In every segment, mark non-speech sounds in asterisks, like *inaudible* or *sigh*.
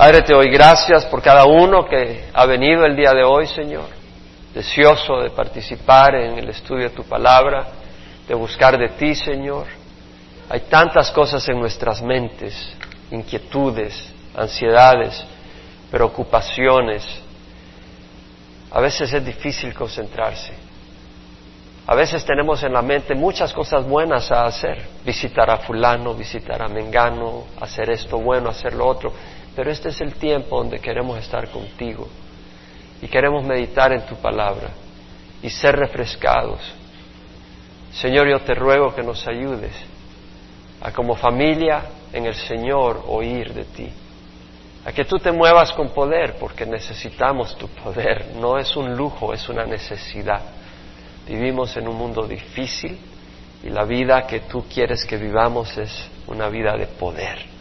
Padre, te doy gracias por cada uno que ha venido el día de hoy, Señor, deseoso de participar en el estudio de tu palabra, de buscar de ti, Señor. Hay tantas cosas en nuestras mentes, inquietudes, ansiedades, preocupaciones. A veces es difícil concentrarse. A veces tenemos en la mente muchas cosas buenas a hacer, visitar a fulano, visitar a Mengano, hacer esto bueno, hacer lo otro, pero este es el tiempo donde queremos estar contigo y queremos meditar en tu palabra y ser refrescados. Señor, yo te ruego que nos ayudes a como familia en el Señor oír de ti, a que tú te muevas con poder, porque necesitamos tu poder, no es un lujo, es una necesidad. Vivimos en un mundo difícil y la vida que tú quieres que vivamos es una vida de poder.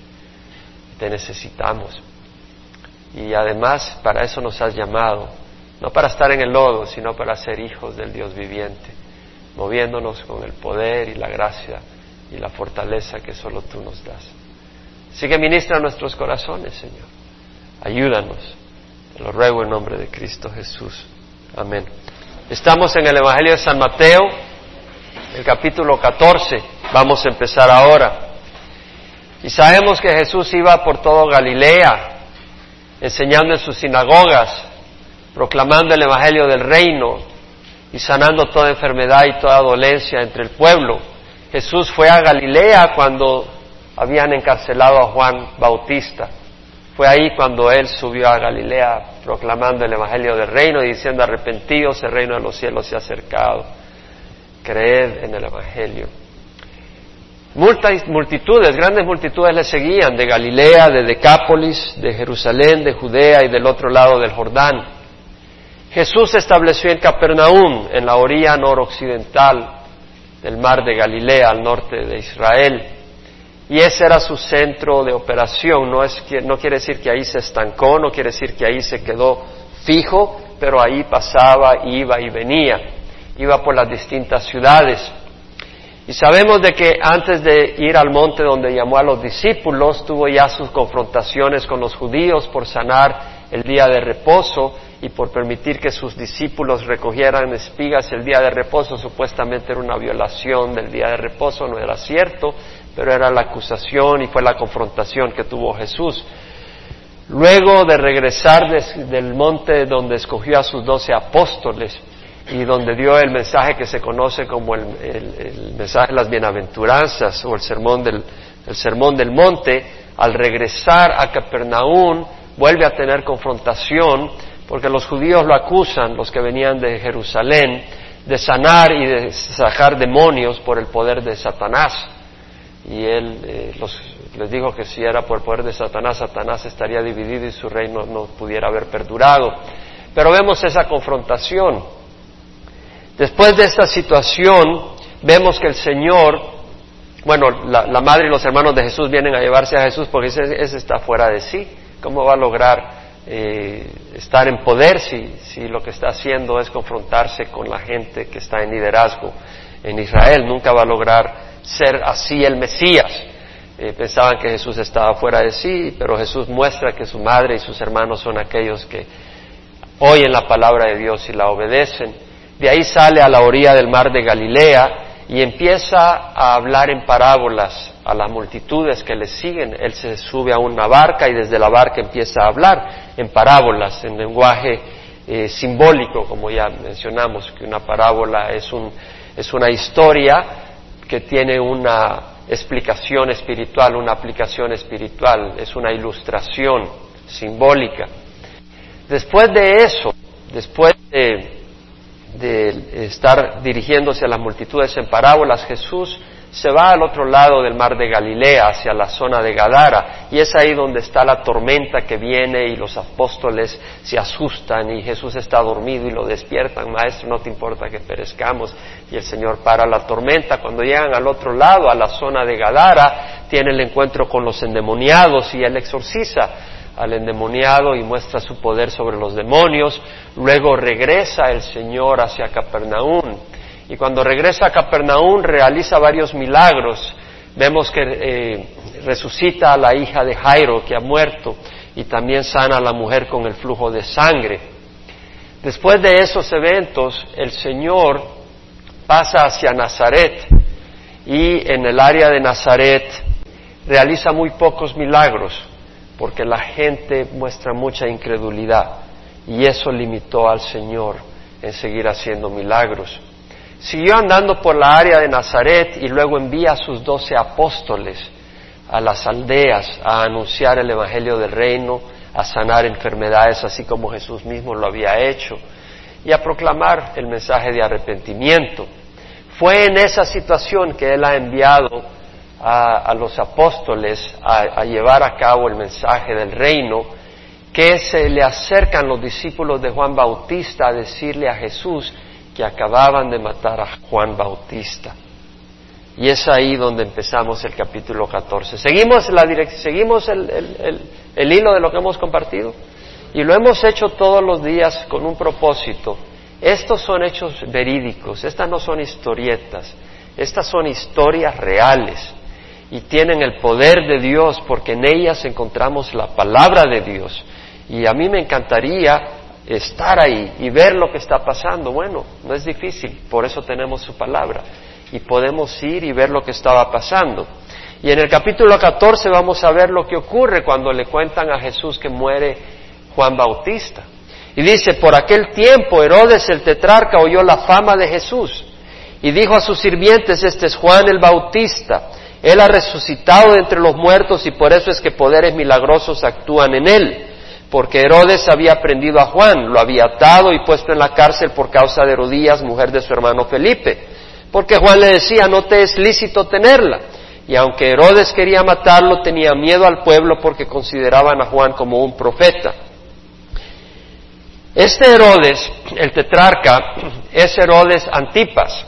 Te necesitamos. Y además para eso nos has llamado, no para estar en el lodo, sino para ser hijos del Dios viviente, moviéndonos con el poder y la gracia y la fortaleza que solo tú nos das. Sigue ministra nuestros corazones, Señor. Ayúdanos. Te lo ruego en nombre de Cristo Jesús. Amén. Estamos en el Evangelio de San Mateo, el capítulo 14. Vamos a empezar ahora. Y sabemos que Jesús iba por todo Galilea, enseñando en sus sinagogas, proclamando el Evangelio del reino y sanando toda enfermedad y toda dolencia entre el pueblo. Jesús fue a Galilea cuando habían encarcelado a Juan Bautista. Fue ahí cuando él subió a Galilea proclamando el Evangelio del reino y diciendo arrepentidos, el reino de los cielos se ha acercado. Creed en el Evangelio. Multitudes, grandes multitudes le seguían de Galilea, de Decápolis, de Jerusalén, de Judea y del otro lado del Jordán. Jesús se estableció en Capernaum, en la orilla noroccidental del mar de Galilea, al norte de Israel. Y ese era su centro de operación. No, es, no quiere decir que ahí se estancó, no quiere decir que ahí se quedó fijo, pero ahí pasaba, iba y venía. Iba por las distintas ciudades. Y sabemos de que antes de ir al monte donde llamó a los discípulos, tuvo ya sus confrontaciones con los judíos por sanar el día de reposo y por permitir que sus discípulos recogieran espigas el día de reposo. Supuestamente era una violación del día de reposo, no era cierto, pero era la acusación y fue la confrontación que tuvo Jesús. Luego de regresar del monte donde escogió a sus doce apóstoles, y donde dio el mensaje que se conoce como el, mensaje de las bienaventuranzas o el sermón, del, el sermón del monte, al regresar a Capernaum vuelve a tener confrontación porque los judíos lo acusan, los que venían de Jerusalén, de sanar y de sacar demonios por el poder de Satanás. Y él eh, les dijo que si era por el poder de Satanás, Satanás estaría dividido y su reino no pudiera haber perdurado. Pero vemos esa confrontación. Después de esta situación, vemos que el Señor, bueno, la, madre y los hermanos de Jesús vienen a llevarse a Jesús porque ese, está fuera de sí. ¿Cómo va a lograr eh, estar en poder si, si lo que está haciendo es confrontarse con la gente que está en liderazgo en Israel? Nunca va a lograr ser así el Mesías. Eh, pensaban que Jesús estaba fuera de sí, pero Jesús muestra que su madre y sus hermanos son aquellos que oyen la palabra de Dios y la obedecen de ahí sale a la orilla del mar de Galilea y empieza a hablar en parábolas a las multitudes que le siguen. Él se sube a una barca y desde la barca empieza a hablar en parábolas, en lenguaje eh, simbólico, como ya mencionamos, que una parábola es, un, es una historia que tiene una explicación espiritual, una aplicación espiritual, es una ilustración simbólica. Después de eso, después de de estar dirigiéndose a las multitudes en parábolas, Jesús se va al otro lado del mar de Galilea, hacia la zona de Gadara, y es ahí donde está la tormenta que viene y los apóstoles se asustan y Jesús está dormido y lo despiertan, maestro, no te importa que perezcamos, y el Señor para la tormenta. Cuando llegan al otro lado, a la zona de Gadara, tiene el encuentro con los endemoniados y él exorciza al endemoniado y muestra su poder sobre los demonios. Luego regresa el Señor hacia Capernaum. Y cuando regresa a Capernaum realiza varios milagros. Vemos que eh, resucita a la hija de Jairo que ha muerto y también sana a la mujer con el flujo de sangre. Después de esos eventos, el Señor pasa hacia Nazaret y en el área de Nazaret realiza muy pocos milagros porque la gente muestra mucha incredulidad y eso limitó al Señor en seguir haciendo milagros. Siguió andando por la área de Nazaret y luego envía a sus doce apóstoles a las aldeas a anunciar el Evangelio del Reino, a sanar enfermedades así como Jesús mismo lo había hecho y a proclamar el mensaje de arrepentimiento. Fue en esa situación que Él ha enviado a, los apóstoles a, llevar a cabo el mensaje del reino, que se le acercan los discípulos de Juan Bautista a decirle a Jesús que acababan de matar a Juan Bautista. Y es ahí donde empezamos el capítulo 14. Seguimos, la seguimos el, el hilo de lo que hemos compartido y lo hemos hecho todos los días con un propósito. Estos son hechos verídicos, estas no son historietas, estas son historias reales y tienen el poder de Dios porque en ellas encontramos la palabra de Dios. Y a mí me encantaría estar ahí y ver lo que está pasando. Bueno, no es difícil, por eso tenemos su palabra y podemos ir y ver lo que estaba pasando. Y en el capítulo 14 vamos a ver lo que ocurre cuando le cuentan a Jesús que muere Juan Bautista. Y dice, por aquel tiempo Herodes el tetrarca oyó la fama de Jesús y dijo a sus sirvientes, este es Juan el Bautista, él ha resucitado de entre los muertos y por eso es que poderes milagrosos actúan en él, porque Herodes había prendido a Juan, lo había atado y puesto en la cárcel por causa de Herodías, mujer de su hermano Felipe porque Juan le decía, no te es lícito tenerla. Y aunque Herodes quería matarlo, tenía miedo al pueblo porque consideraban a Juan como un profeta. Este Herodes, el tetrarca, es Herodes Antipas.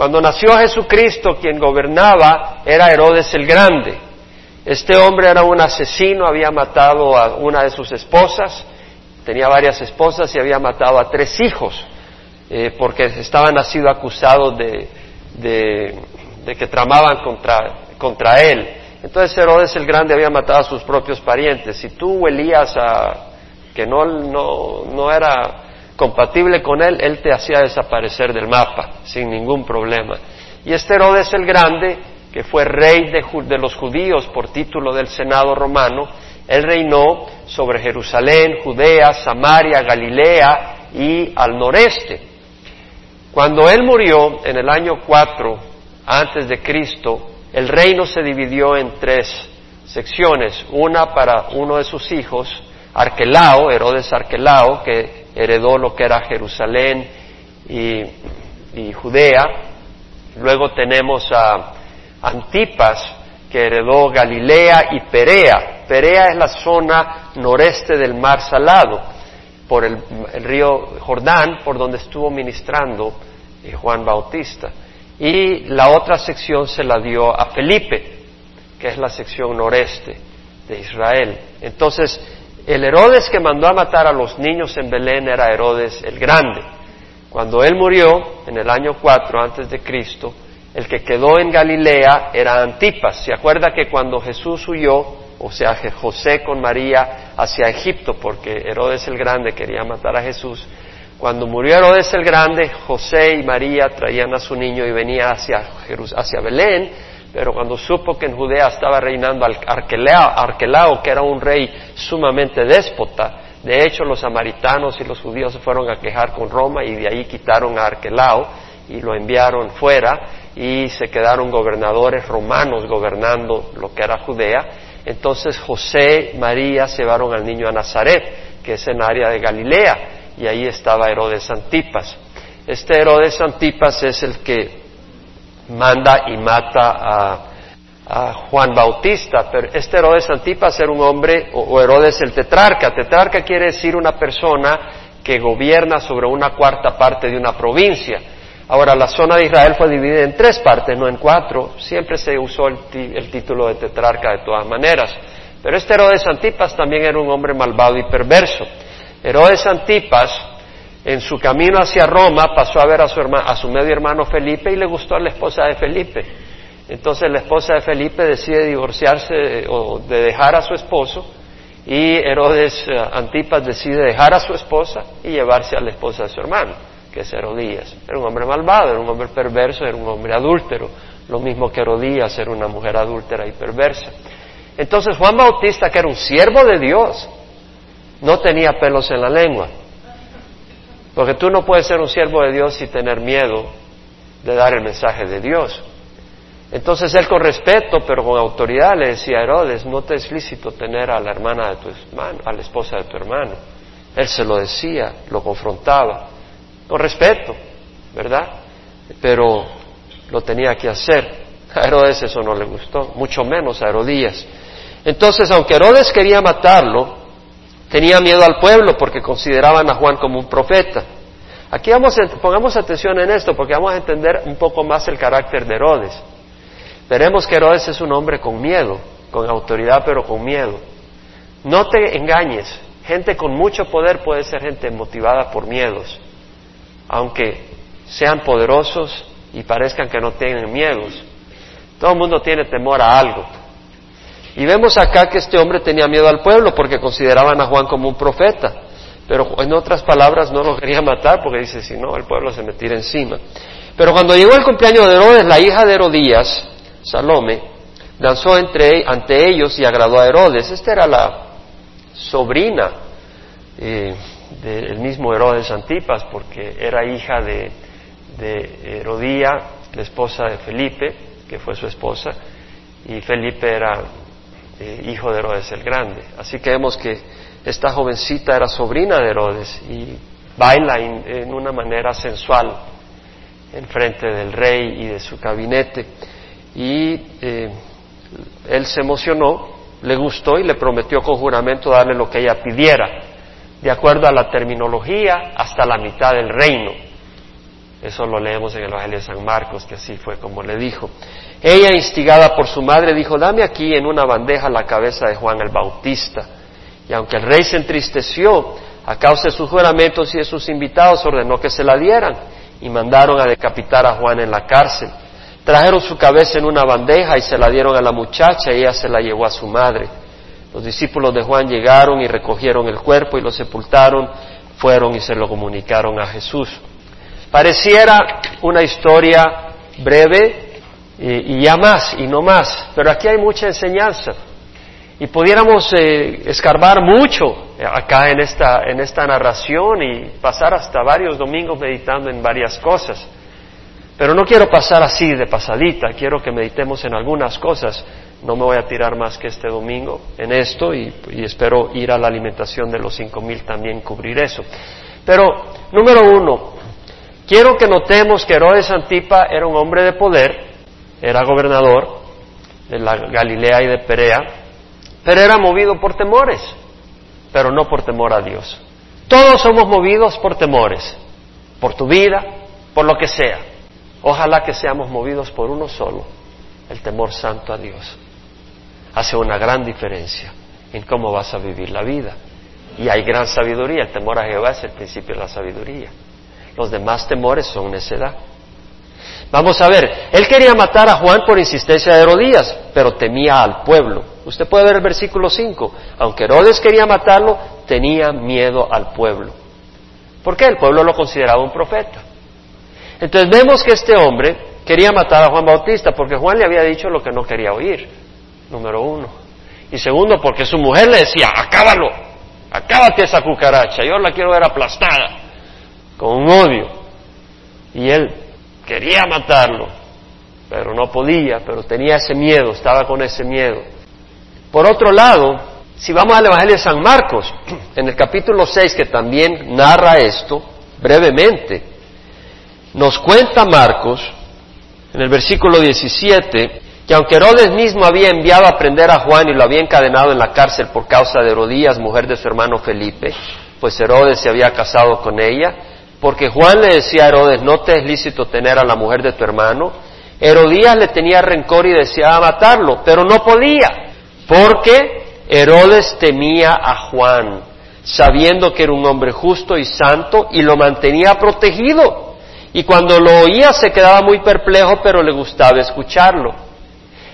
Cuando nació Jesucristo, quien gobernaba era Herodes el Grande. Este hombre era un asesino, había matado a una de sus esposas, tenía varias esposas y había matado a tres hijos, eh, porque estaban sido acusados de, que tramaban contra, él. Entonces Herodes el Grande había matado a sus propios parientes. Si tú huelías a que no, no, no era compatible con él, él te hacía desaparecer del mapa sin ningún problema. Y este Herodes el Grande, que fue rey de, los judíos por título del Senado romano, él reinó sobre Jerusalén, Judea, Samaria, Galilea y al noreste. Cuando él murió en el año 4 antes de Cristo, el reino se dividió en tres secciones, una para uno de sus hijos, Arquelao, Herodes Arquelao, que heredó lo que era Jerusalén y, Judea. Luego tenemos a Antipas, que heredó Galilea y Perea. Perea es la zona noreste del mar salado por el, río Jordán, por donde estuvo ministrando eh, Juan Bautista. Y la otra sección se la dio a Felipe, que es la sección noreste de Israel. Entonces, el Herodes que mandó a matar a los niños en Belén era Herodes el Grande. Cuando él murió, en el año 4 antes de Cristo, el que quedó en Galilea era Antipas. ¿Se acuerda que cuando Jesús huyó, o sea, José con María hacia Egipto, porque Herodes el Grande quería matar a Jesús. Cuando murió Herodes el Grande, José y María traían a su niño y venía hacia, hacia Belén, pero cuando supo que en Judea estaba reinando Arquelao, Arquelao, que era un rey sumamente déspota, de hecho los samaritanos y los judíos se fueron a quejar con Roma y de ahí quitaron a Arquelao y lo enviaron fuera y se quedaron gobernadores romanos gobernando lo que era Judea entonces José María llevaron al niño a Nazaret, que es en área de Galilea, y ahí estaba Herodes Antipas. Este Herodes Antipas es el que manda y mata a, Juan Bautista, pero este Herodes Antipas era un hombre, o Herodes el tetrarca. Tetrarca quiere decir una persona que gobierna sobre una cuarta parte de una provincia. Ahora, la zona de Israel fue dividida en tres partes, no en cuatro. Siempre se usó el, título de tetrarca de todas maneras. Pero este Herodes Antipas también era un hombre malvado y perverso. Herodes Antipas, en su camino hacia Roma, pasó a ver a su, a su medio hermano Felipe y le gustó a la esposa de Felipe. Entonces la esposa de Felipe decide divorciarse o de dejar a su esposo Y Herodes eh, Antipas decide dejar a su esposa y llevarse a la esposa de su hermano, que es Herodías. Era un hombre malvado, era un hombre perverso, era un hombre adúltero, lo mismo que Herodías era una mujer adúltera y perversa. Entonces Juan Bautista, que era un siervo de Dios, no tenía pelos en la lengua. Porque tú no puedes ser un siervo de Dios y tener miedo de dar el mensaje de Dios. Entonces él con respeto, pero con autoridad, le decía a Herodes, no te es lícito tener a la hermana de tu hermano, a la esposa de tu hermano. Él se lo decía, lo confrontaba, con respeto, ¿verdad? Pero lo tenía que hacer. A Herodes eso no le gustó, mucho menos a Herodías. Entonces, aunque Herodes quería matarlo, tenía miedo al pueblo porque consideraban a Juan como un profeta. Aquí vamos pongamos atención en esto porque vamos a entender un poco más el carácter de Herodes. Veremos que Herodes es un hombre con miedo, con autoridad pero con miedo. No te engañes, gente con mucho poder puede ser gente motivada por miedos, aunque sean poderosos y parezcan que no tienen miedos. Todo el mundo tiene temor a algo. Y vemos acá que este hombre tenía miedo al pueblo porque consideraban a Juan como un profeta. Pero en otras palabras no lo quería matar porque dice, si no, el pueblo se me tira encima. Pero cuando llegó el cumpleaños de Herodes, la hija de Herodías, Salome, danzó entre, ante ellos y agradó a Herodes. Esta era la sobrina eh, del mismo Herodes Antipas porque era hija de, de Herodía, la esposa de Felipe, que fue su esposa, y Felipe era eh, hijo de Herodes el Grande. Así que vemos que esta jovencita era sobrina de Herodes y baila en una manera sensual en frente del rey y de su gabinete. Y eh, él se emocionó, le gustó y le prometió con juramento darle lo que ella pidiera, de acuerdo a la terminología, hasta la mitad del reino. Eso lo leemos en el Evangelio de San Marcos, que así fue como le dijo. Ella, instigada por su madre, dijo, dame aquí en una bandeja la cabeza de Juan el Bautista. Y aunque el rey se entristeció a causa de sus juramentos y de sus invitados, ordenó que se la dieran y mandaron a decapitar a Juan en la cárcel. Trajeron su cabeza en una bandeja y se la dieron a la muchacha y ella se la llevó a su madre. Los discípulos de Juan llegaron y recogieron el cuerpo y lo sepultaron, fueron y se lo comunicaron a Jesús. Pareciera una historia breve, y, ya más y no más. Pero aquí hay mucha enseñanza. Y pudiéramos eh, escarbar mucho acá en esta, en esta narración y pasar hasta varios domingos meditando en varias cosas. Pero no quiero pasar así de pasadita, quiero que meditemos en algunas cosas. No me voy a tirar más que este domingo en esto y, y espero ir a la alimentación de los cinco mil también cubrir eso. Pero, número uno, quiero que notemos que Herodes Antipa era un hombre de poder, era gobernador de la Galilea y de Perea, pero era movido por temores, pero no por temor a Dios. Todos somos movidos por temores, por tu vida, por lo que sea. Ojalá que seamos movidos por uno solo, el temor santo a Dios. Hace una gran diferencia en cómo vas a vivir la vida. Y hay gran sabiduría, el temor a Jehová es el principio de la sabiduría. Los demás temores son necedad. Vamos a ver, él quería matar a Juan por insistencia de Herodías, pero temía al pueblo. Usted puede ver el versículo 5. Aunque Herodes quería matarlo, tenía miedo al pueblo. ¿Por qué? El pueblo lo consideraba un profeta. Entonces vemos que este hombre quería matar a Juan Bautista porque Juan le había dicho lo que no quería oír, número uno. Y segundo, porque su mujer le decía, acábalo, acábate esa cucaracha, yo la quiero ver aplastada, con un odio. Y él quería matarlo, pero no podía, pero tenía ese miedo, estaba con ese miedo. Por otro lado, si vamos al Evangelio de San Marcos, *clears throat* en el capítulo 6, que también narra esto brevemente, nos cuenta Marcos, en el versículo 17, que aunque Herodes mismo había enviado a prender a Juan y lo había encadenado en la cárcel por causa de Herodías, mujer de su hermano Felipe, pues Herodes se había casado con ella, porque Juan le decía a Herodes, no te es lícito tener a la mujer de tu hermano. Herodías le tenía rencor y deseaba matarlo, pero no podía, porque Herodes temía a Juan, sabiendo que era un hombre justo y santo, y lo mantenía protegido. Y cuando lo oía se quedaba muy perplejo, pero le gustaba escucharlo.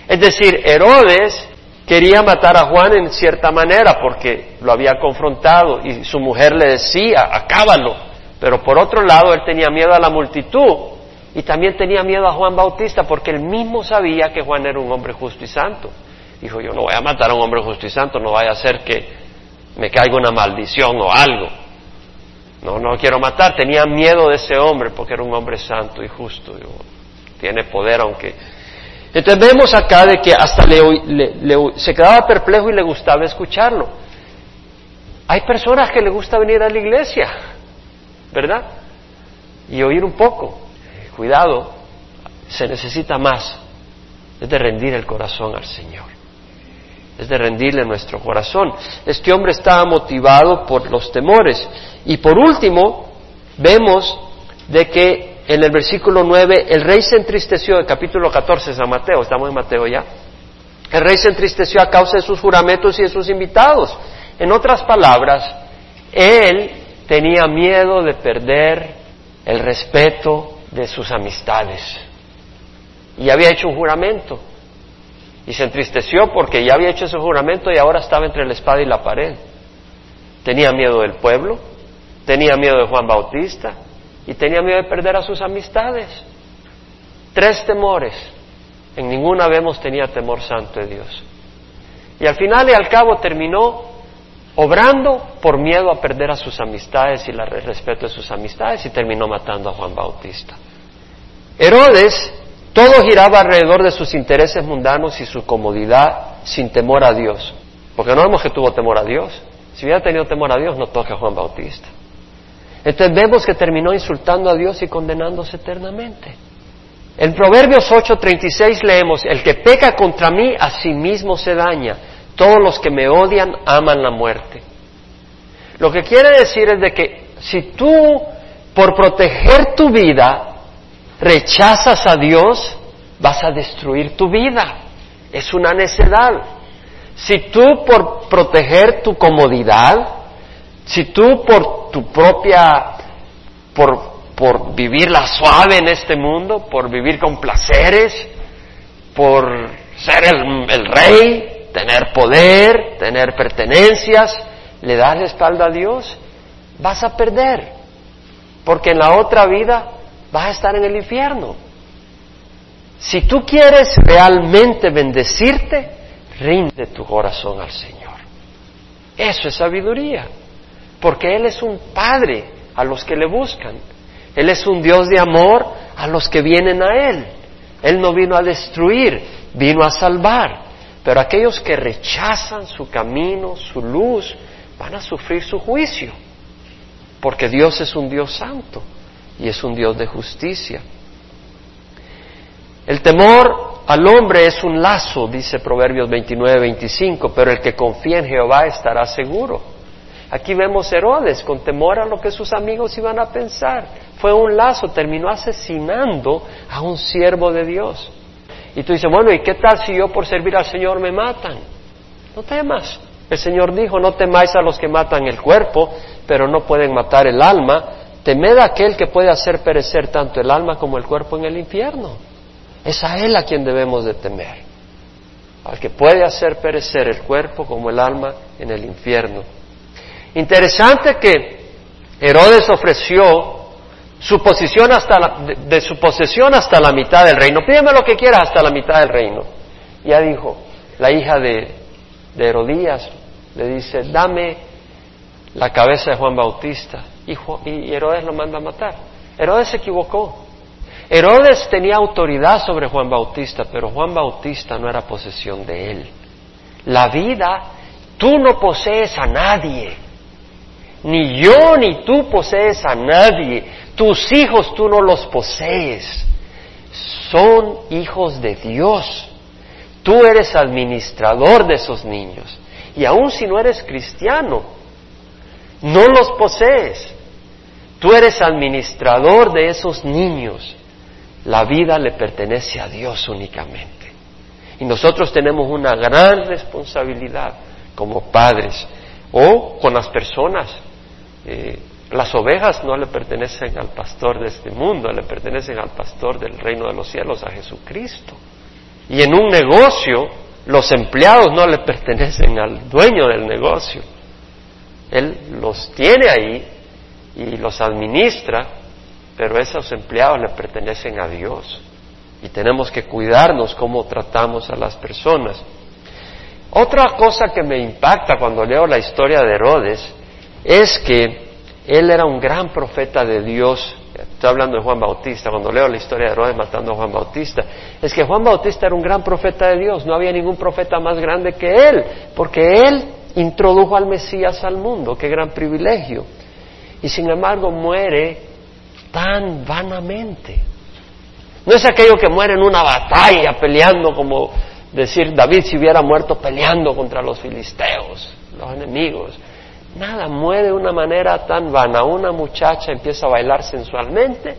Es decir, Herodes quería matar a Juan en cierta manera porque lo había confrontado y su mujer le decía, acábalo. Pero por otro lado, él tenía miedo a la multitud y también tenía miedo a Juan Bautista porque él mismo sabía que Juan era un hombre justo y santo. Dijo, yo no voy a matar a un hombre justo y santo, no vaya a ser que me caiga una maldición o algo. No, no quiero matar. Tenía miedo de ese hombre porque era un hombre santo y justo. tiene poder aunque... Entonces vemos acá de que hasta le, se quedaba perplejo y le gustaba escucharlo. Hay personas que le gusta venir a la iglesia, ¿verdad? Y oír un poco. Cuidado, se necesita más. Es de rendir el corazón al Señor. Es de rendirle nuestro corazón. Este hombre estaba motivado por los temores. Y por último, vemos de que en el versículo 9 el rey se entristeció, el capítulo 14 de San Mateo, estamos en Mateo ya. El rey se entristeció a causa de sus juramentos y de sus invitados. En otras palabras, él tenía miedo de perder el respeto de sus amistades. Y había hecho un juramento. Y se entristeció porque ya había hecho ese juramento y ahora estaba entre la espada y la pared. Tenía miedo del pueblo, tenía miedo de Juan Bautista y tenía miedo de perder a sus amistades. Tres temores. En ninguna vemos tenía temor santo de Dios. Y al final y al cabo terminó obrando por miedo a perder a sus amistades y el respeto de sus amistades y terminó matando a Juan Bautista. Herodes, todo giraba alrededor de sus intereses mundanos y su comodidad sin temor a Dios. Porque no vemos que tuvo temor a Dios. Si hubiera tenido temor a Dios, no toca a Juan Bautista. Entonces vemos que terminó insultando a Dios y condenándose eternamente. En Proverbios 8:36 leemos, el que peca contra mí a sí mismo se daña, todos los que me odian aman la muerte. Lo que quiere decir es de que si tú, por proteger tu vida, rechazas a Dios, vas a destruir tu vida. Es una necedad. Si tú, por proteger tu comodidad, si tú por tu propia, por, por vivir la suave en este mundo, por vivir con placeres, por ser el, el rey, tener poder, tener pertenencias, le das la espalda a Dios, vas a perder. Porque en la otra vida vas a estar en el infierno. Si tú quieres realmente bendecirte, rinde tu corazón al Señor. Eso es sabiduría. Porque Él es un Padre a los que le buscan. Él es un Dios de amor a los que vienen a Él. Él no vino a destruir, vino a salvar. Pero aquellos que rechazan su camino, su luz, van a sufrir su juicio, porque Dios es un Dios santo y es un Dios de justicia. El temor al hombre es un lazo, dice Proverbios 29, 25, pero el que confía en Jehová estará seguro. Aquí vemos Herodes con temor a lo que sus amigos iban a pensar. Fue un lazo, terminó asesinando a un siervo de Dios. Y tú dices, bueno, ¿y qué tal si yo por servir al Señor me matan? No temas. El Señor dijo, no temáis a los que matan el cuerpo, pero no pueden matar el alma. Temed a aquel que puede hacer perecer tanto el alma como el cuerpo en el infierno. Es a Él a quien debemos de temer. Al que puede hacer perecer el cuerpo como el alma en el infierno. Interesante que Herodes ofreció su posición hasta la, de, su posesión hasta la mitad del reino. Pídeme lo que quieras hasta la mitad del reino. Ya dijo, la hija de, de Herodías le dice, dame la cabeza de Juan Bautista. Y, y Herodes lo manda a matar. Herodes se equivocó. Herodes tenía autoridad sobre Juan Bautista, pero Juan Bautista no era posesión de él. La vida, tú no posees a nadie. Ni yo ni tú posees a nadie. Tus hijos tú no los posees. Son hijos de Dios. Tú eres administrador de esos niños. Y aun si no eres cristiano, no los posees. Tú eres administrador de esos niños. La vida le pertenece a Dios únicamente. Y nosotros tenemos una gran responsabilidad como padres o con las personas eh, las ovejas no le pertenecen al pastor de este mundo, le pertenecen al pastor del reino de los cielos, a Jesucristo. Y en un negocio Los empleados no le pertenecen al dueño del negocio. Él los tiene ahí y los administra, pero esos empleados le pertenecen a Dios. Y tenemos que cuidarnos cómo tratamos a las personas. Otra cosa que me impacta cuando leo la historia de Herodes es que él era un gran profeta de Dios. Estoy hablando de Juan Bautista, cuando leo la historia de Herodes matando a Juan Bautista, es que Juan Bautista era un gran profeta de Dios, no había ningún profeta más grande que él, porque él introdujo al Mesías al mundo, qué gran privilegio. Y sin embargo muere tan vanamente. No es aquello que muere en una batalla peleando como decir David si hubiera muerto peleando contra los filisteos, los enemigos. Nada, muere de una manera tan vana. Una muchacha empieza a bailar sensualmente.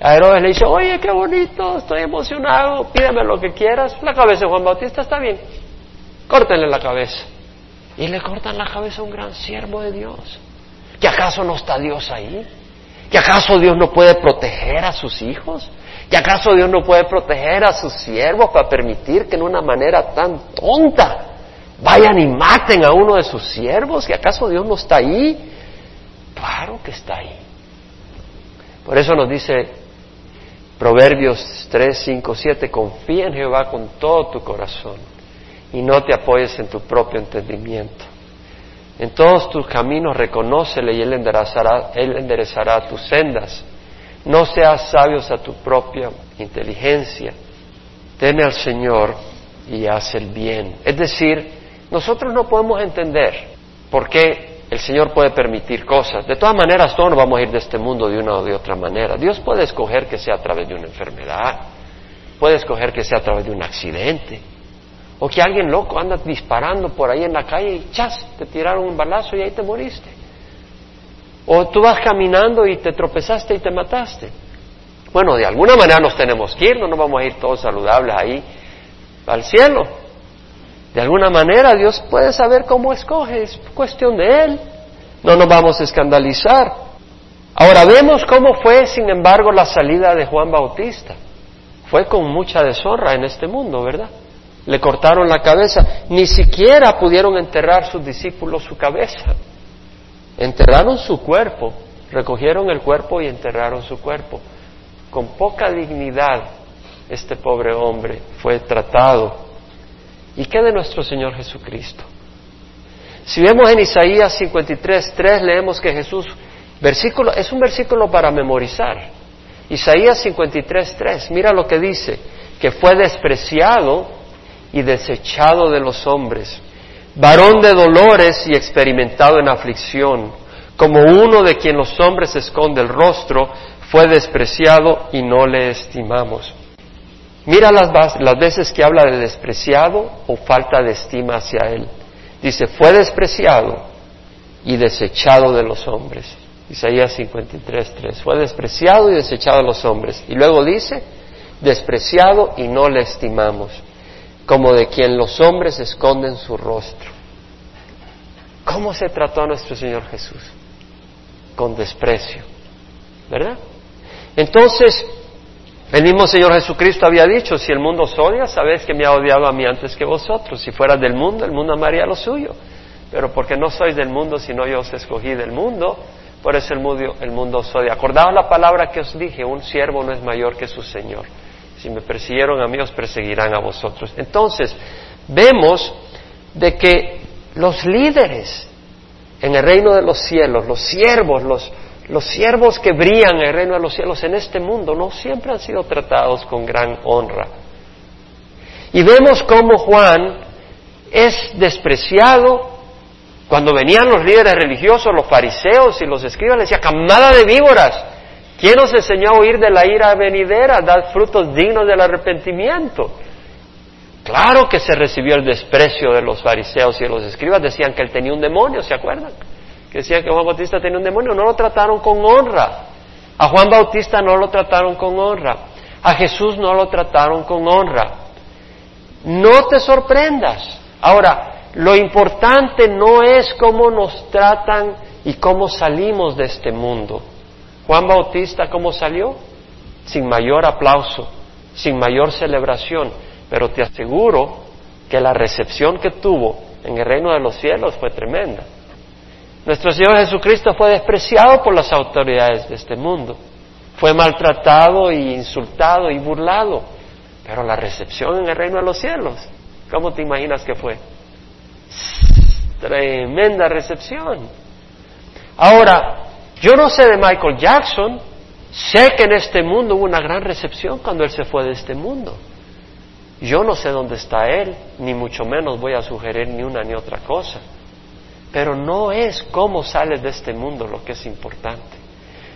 A Herodes le dice, oye, qué bonito, estoy emocionado, pídeme lo que quieras. La cabeza de Juan Bautista está bien. Córtenle la cabeza. Y le cortan la cabeza a un gran siervo de Dios. ¿Que acaso no está Dios ahí? ¿Que acaso Dios no puede proteger a sus hijos? ¿Que acaso Dios no puede proteger a sus siervos para permitir que en una manera tan tonta vayan y maten a uno de sus siervos? ¿Que acaso Dios no está ahí? Claro que está ahí. Por eso nos dice Proverbios 3, 5, 7, confía en Jehová con todo tu corazón y no te apoyes en tu propio entendimiento. En todos tus caminos reconócele y Él enderezará, Él enderezará tus sendas. No seas sabios a tu propia inteligencia. Teme al Señor y haz el bien. Es decir, nosotros no podemos entender por qué el Señor puede permitir cosas. De todas maneras, todos nos vamos a ir de este mundo de una o de otra manera. Dios puede escoger que sea a través de una enfermedad, puede escoger que sea a través de un accidente, o que alguien loco anda disparando por ahí en la calle y chas, te tiraron un balazo y ahí te moriste. O tú vas caminando y te tropezaste y te mataste. Bueno, de alguna manera nos tenemos que ir, no nos vamos a ir todos saludables ahí al cielo. De alguna manera Dios puede saber cómo escoge, es cuestión de Él. No nos vamos a escandalizar. Ahora vemos cómo fue, sin embargo, la salida de Juan Bautista. Fue con mucha deshonra en este mundo, ¿verdad? le cortaron la cabeza, ni siquiera pudieron enterrar sus discípulos su cabeza. Enterraron su cuerpo, recogieron el cuerpo y enterraron su cuerpo. Con poca dignidad este pobre hombre fue tratado. ¿Y qué de nuestro Señor Jesucristo? Si vemos en Isaías 53, 3, leemos que Jesús, versículo, es un versículo para memorizar. Isaías 53, 3, mira lo que dice, que fue despreciado y desechado de los hombres, varón de dolores y experimentado en aflicción, como uno de quien los hombres esconde el rostro, fue despreciado y no le estimamos. Mira las, las veces que habla de despreciado o falta de estima hacia él. Dice, fue despreciado y desechado de los hombres. Isaías 53, 3. Fue despreciado y desechado de los hombres. Y luego dice, despreciado y no le estimamos como de quien los hombres esconden su rostro. ¿Cómo se trató a nuestro Señor Jesús? Con desprecio, ¿verdad? Entonces, el mismo Señor Jesucristo había dicho, si el mundo os odia, sabéis que me ha odiado a mí antes que vosotros. Si fuera del mundo, el mundo amaría lo suyo. Pero porque no sois del mundo, sino yo os escogí del mundo, por eso el mundo, el mundo os odia. Acordaos la palabra que os dije, un siervo no es mayor que su Señor. Si me persiguieron a mí, os perseguirán a vosotros. Entonces, vemos de que los líderes en el reino de los cielos, los siervos, los, los siervos que brillan en el reino de los cielos en este mundo, no siempre han sido tratados con gran honra. Y vemos cómo Juan es despreciado cuando venían los líderes religiosos, los fariseos y los escribas, le decía, camada de víboras, ¿Quién nos enseñó a huir de la ira venidera, dar frutos dignos del arrepentimiento? Claro que se recibió el desprecio de los fariseos y de los escribas, decían que él tenía un demonio, ¿se acuerdan? Que decían que Juan Bautista tenía un demonio, no lo trataron con honra. A Juan Bautista no lo trataron con honra. A Jesús no lo trataron con honra. No te sorprendas. Ahora, lo importante no es cómo nos tratan y cómo salimos de este mundo. Juan Bautista, ¿cómo salió? Sin mayor aplauso, sin mayor celebración, pero te aseguro que la recepción que tuvo en el reino de los cielos fue tremenda. Nuestro Señor Jesucristo fue despreciado por las autoridades de este mundo, fue maltratado y insultado y burlado, pero la recepción en el reino de los cielos, ¿cómo te imaginas que fue? Tremenda recepción. Ahora, yo no sé de Michael Jackson, sé que en este mundo hubo una gran recepción cuando él se fue de este mundo. Yo no sé dónde está él, ni mucho menos voy a sugerir ni una ni otra cosa. Pero no es cómo sales de este mundo lo que es importante.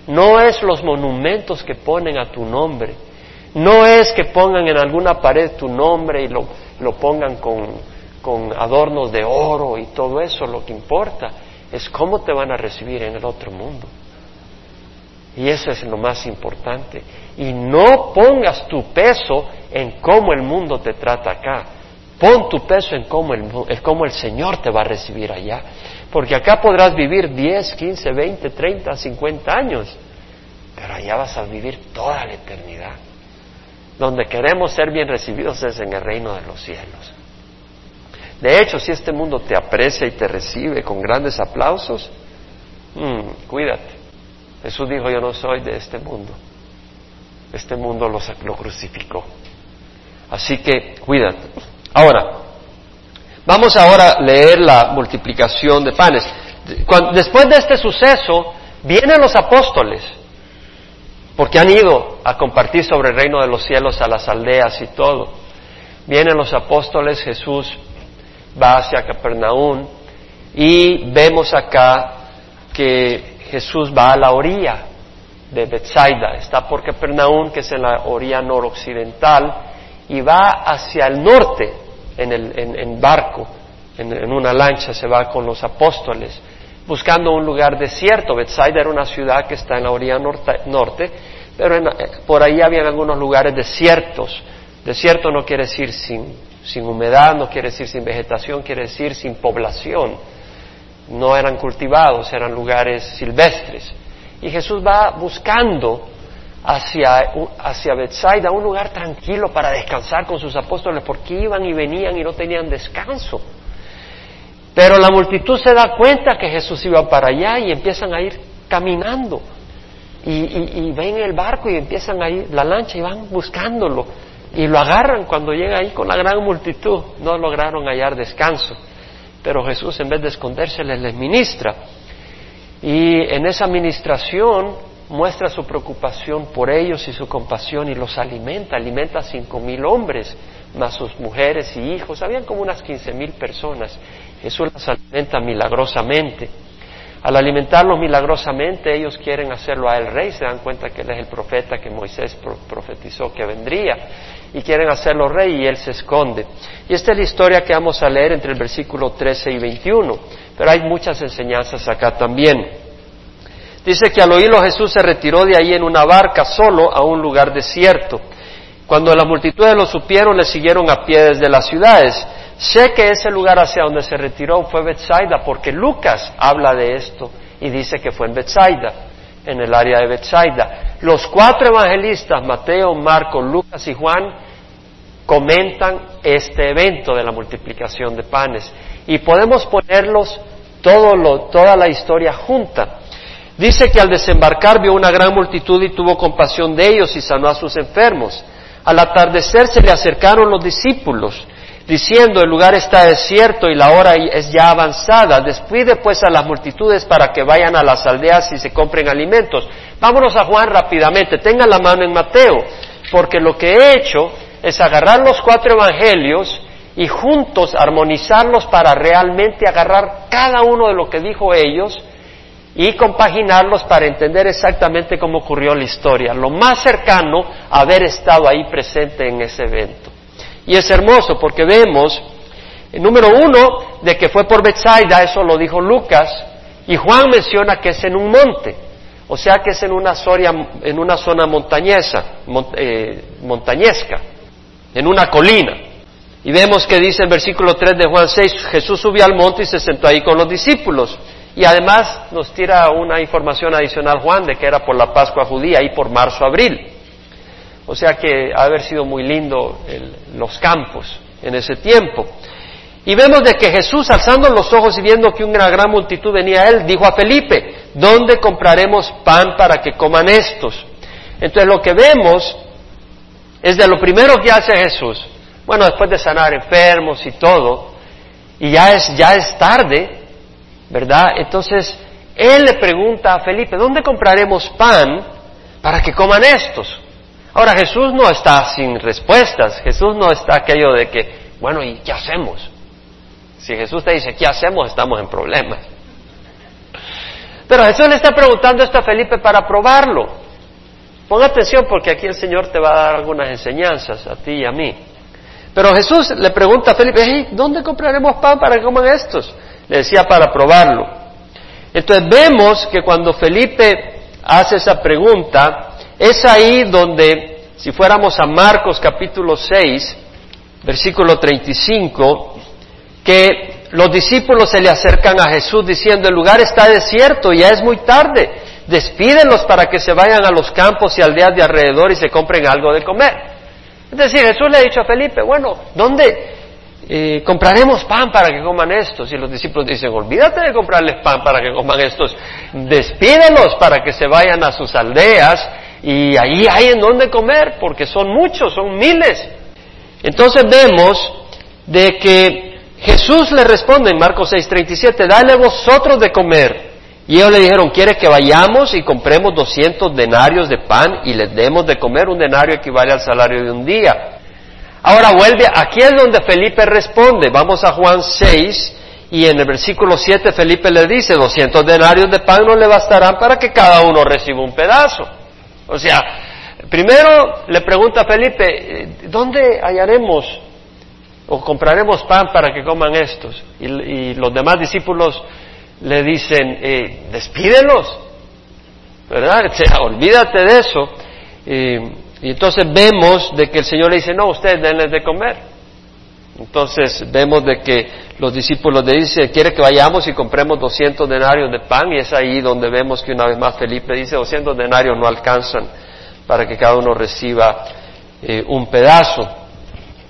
No es los monumentos que ponen a tu nombre. No es que pongan en alguna pared tu nombre y lo, lo pongan con, con adornos de oro y todo eso. Lo que importa es cómo te van a recibir en el otro mundo. Y eso es lo más importante. Y no pongas tu peso en cómo el mundo te trata acá. Pon tu peso en cómo el, cómo el Señor te va a recibir allá. Porque acá podrás vivir 10, 15, 20, 30, 50 años. Pero allá vas a vivir toda la eternidad. Donde queremos ser bien recibidos es en el reino de los cielos. De hecho, si este mundo te aprecia y te recibe con grandes aplausos, mm, cuídate Jesús dijo, yo no soy de este mundo. Este mundo lo, crucificó. Así que cuídate. Ahora, vamos ahora a leer la multiplicación de panes. después de este suceso, vienen los apóstoles, porque han ido a compartir sobre el reino de los cielos a las aldeas y todo. Vienen los apóstoles, Jesús va hacia Capernaum y vemos acá que Jesús va a la orilla de Bethsaida, está por Capernaum, que es en la orilla noroccidental, y va hacia el norte en, el, en, barco, en, una lancha, se va con los apóstoles, buscando un lugar desierto. Bethsaida era una ciudad que está en la orilla norte, pero eh, por ahí había algunos lugares desiertos. Desierto no quiere decir sin, sin humedad, no quiere decir sin vegetación, quiere decir sin población no eran cultivados, eran lugares silvestres. Y Jesús va buscando hacia, hacia Bethsaida, un lugar tranquilo para descansar con sus apóstoles, porque iban y venían y no tenían descanso. Pero la multitud se da cuenta que Jesús iba para allá y empiezan a ir caminando. Y, y, ven el barco y empiezan a ir la lancha y van buscándolo. Y lo agarran cuando llega ahí con la gran multitud. No lograron hallar descanso pero Jesús en vez de esconderse les ministra. Y en esa ministración muestra su preocupación por ellos y su compasión y los alimenta, alimenta a cinco mil hombres, más sus mujeres y hijos, habían como unas quince mil personas. Jesús las alimenta milagrosamente. Al alimentarlos milagrosamente, ellos quieren hacerlo a el rey, se dan cuenta que él es el profeta que Moisés profetizó que vendría y quieren hacerlo rey y él se esconde. Y esta es la historia que vamos a leer entre el versículo 13 y 21, pero hay muchas enseñanzas acá también. Dice que al oírlo Jesús se retiró de ahí en una barca solo a un lugar desierto. Cuando la multitud lo supieron, le siguieron a pie desde las ciudades. Sé que ese lugar hacia donde se retiró fue Bethsaida, porque Lucas habla de esto y dice que fue en Bethsaida, en el área de Bethsaida. Los cuatro evangelistas, Mateo, Marco, Lucas y Juan, comentan este evento de la multiplicación de panes. Y podemos ponerlos todo toda la historia junta. Dice que al desembarcar vio una gran multitud y tuvo compasión de ellos y sanó a sus enfermos. Al atardecer se le acercaron los discípulos diciendo el lugar está desierto y la hora es ya avanzada, despide pues a las multitudes para que vayan a las aldeas y se compren alimentos. Vámonos a Juan rápidamente, tengan la mano en Mateo, porque lo que he hecho es agarrar los cuatro evangelios y juntos armonizarlos para realmente agarrar cada uno de lo que dijo ellos y compaginarlos para entender exactamente cómo ocurrió la historia, lo más cercano a haber estado ahí presente en ese evento. Y es hermoso porque vemos, número uno, de que fue por Bethsaida, eso lo dijo Lucas, y Juan menciona que es en un monte, o sea que es en una, en una zona montañesa, eh, montañesca, en una colina. Y vemos que dice en versículo 3 de Juan 6, Jesús subió al monte y se sentó ahí con los discípulos. Y además nos tira una información adicional Juan de que era por la Pascua judía y por marzo-abril. O sea que ha haber sido muy lindo los campos en ese tiempo. Y vemos de que Jesús, alzando los ojos y viendo que una gran multitud venía a él, dijo a Felipe, ¿dónde compraremos pan para que coman estos? Entonces lo que vemos es de lo primero que hace Jesús, bueno, después de sanar enfermos y todo, y ya es, ya es tarde, ¿verdad? Entonces, él le pregunta a Felipe, ¿dónde compraremos pan para que coman estos? Ahora, Jesús no está sin respuestas, Jesús no está aquello de que, bueno, ¿y qué hacemos? Si Jesús te dice, ¿qué hacemos? Estamos en problemas. Pero Jesús le está preguntando esto a Felipe para probarlo. Ponga atención porque aquí el Señor te va a dar algunas enseñanzas a ti y a mí. Pero Jesús le pregunta a Felipe, ¿dónde compraremos pan para que coman estos? Le decía para probarlo. Entonces vemos que cuando Felipe hace esa pregunta, es ahí donde, si fuéramos a Marcos capítulo 6, versículo 35, que los discípulos se le acercan a Jesús diciendo, el lugar está desierto, ya es muy tarde, despídenlos para que se vayan a los campos y aldeas de alrededor y se compren algo de comer. Es decir, Jesús le ha dicho a Felipe, bueno, ¿dónde eh, compraremos pan para que coman estos? Y los discípulos dicen, olvídate de comprarles pan para que coman estos, despídenlos para que se vayan a sus aldeas y ahí hay en dónde comer, porque son muchos, son miles. Entonces vemos de que Jesús le responde en Marcos 6:37, dale vosotros de comer. Y ellos le dijeron, ¿quiere que vayamos y compremos 200 denarios de pan y les demos de comer? Un denario equivale al salario de un día. Ahora vuelve, aquí es donde Felipe responde. Vamos a Juan 6 y en el versículo 7 Felipe le dice, 200 denarios de pan no le bastarán para que cada uno reciba un pedazo. O sea, primero le pregunta a Felipe, ¿dónde hallaremos o compraremos pan para que coman estos. Y, los demás discípulos le dicen, eh, despídelos, ¿verdad? olvídate de eso. Y entonces vemos de que el Señor le dice, no, ustedes denles de comer. Entonces vemos de que los discípulos le dicen, quiere que vayamos y compremos 200 denarios de pan y es ahí donde vemos que una vez más Felipe dice, 200 denarios no alcanzan para que cada uno reciba eh, un pedazo.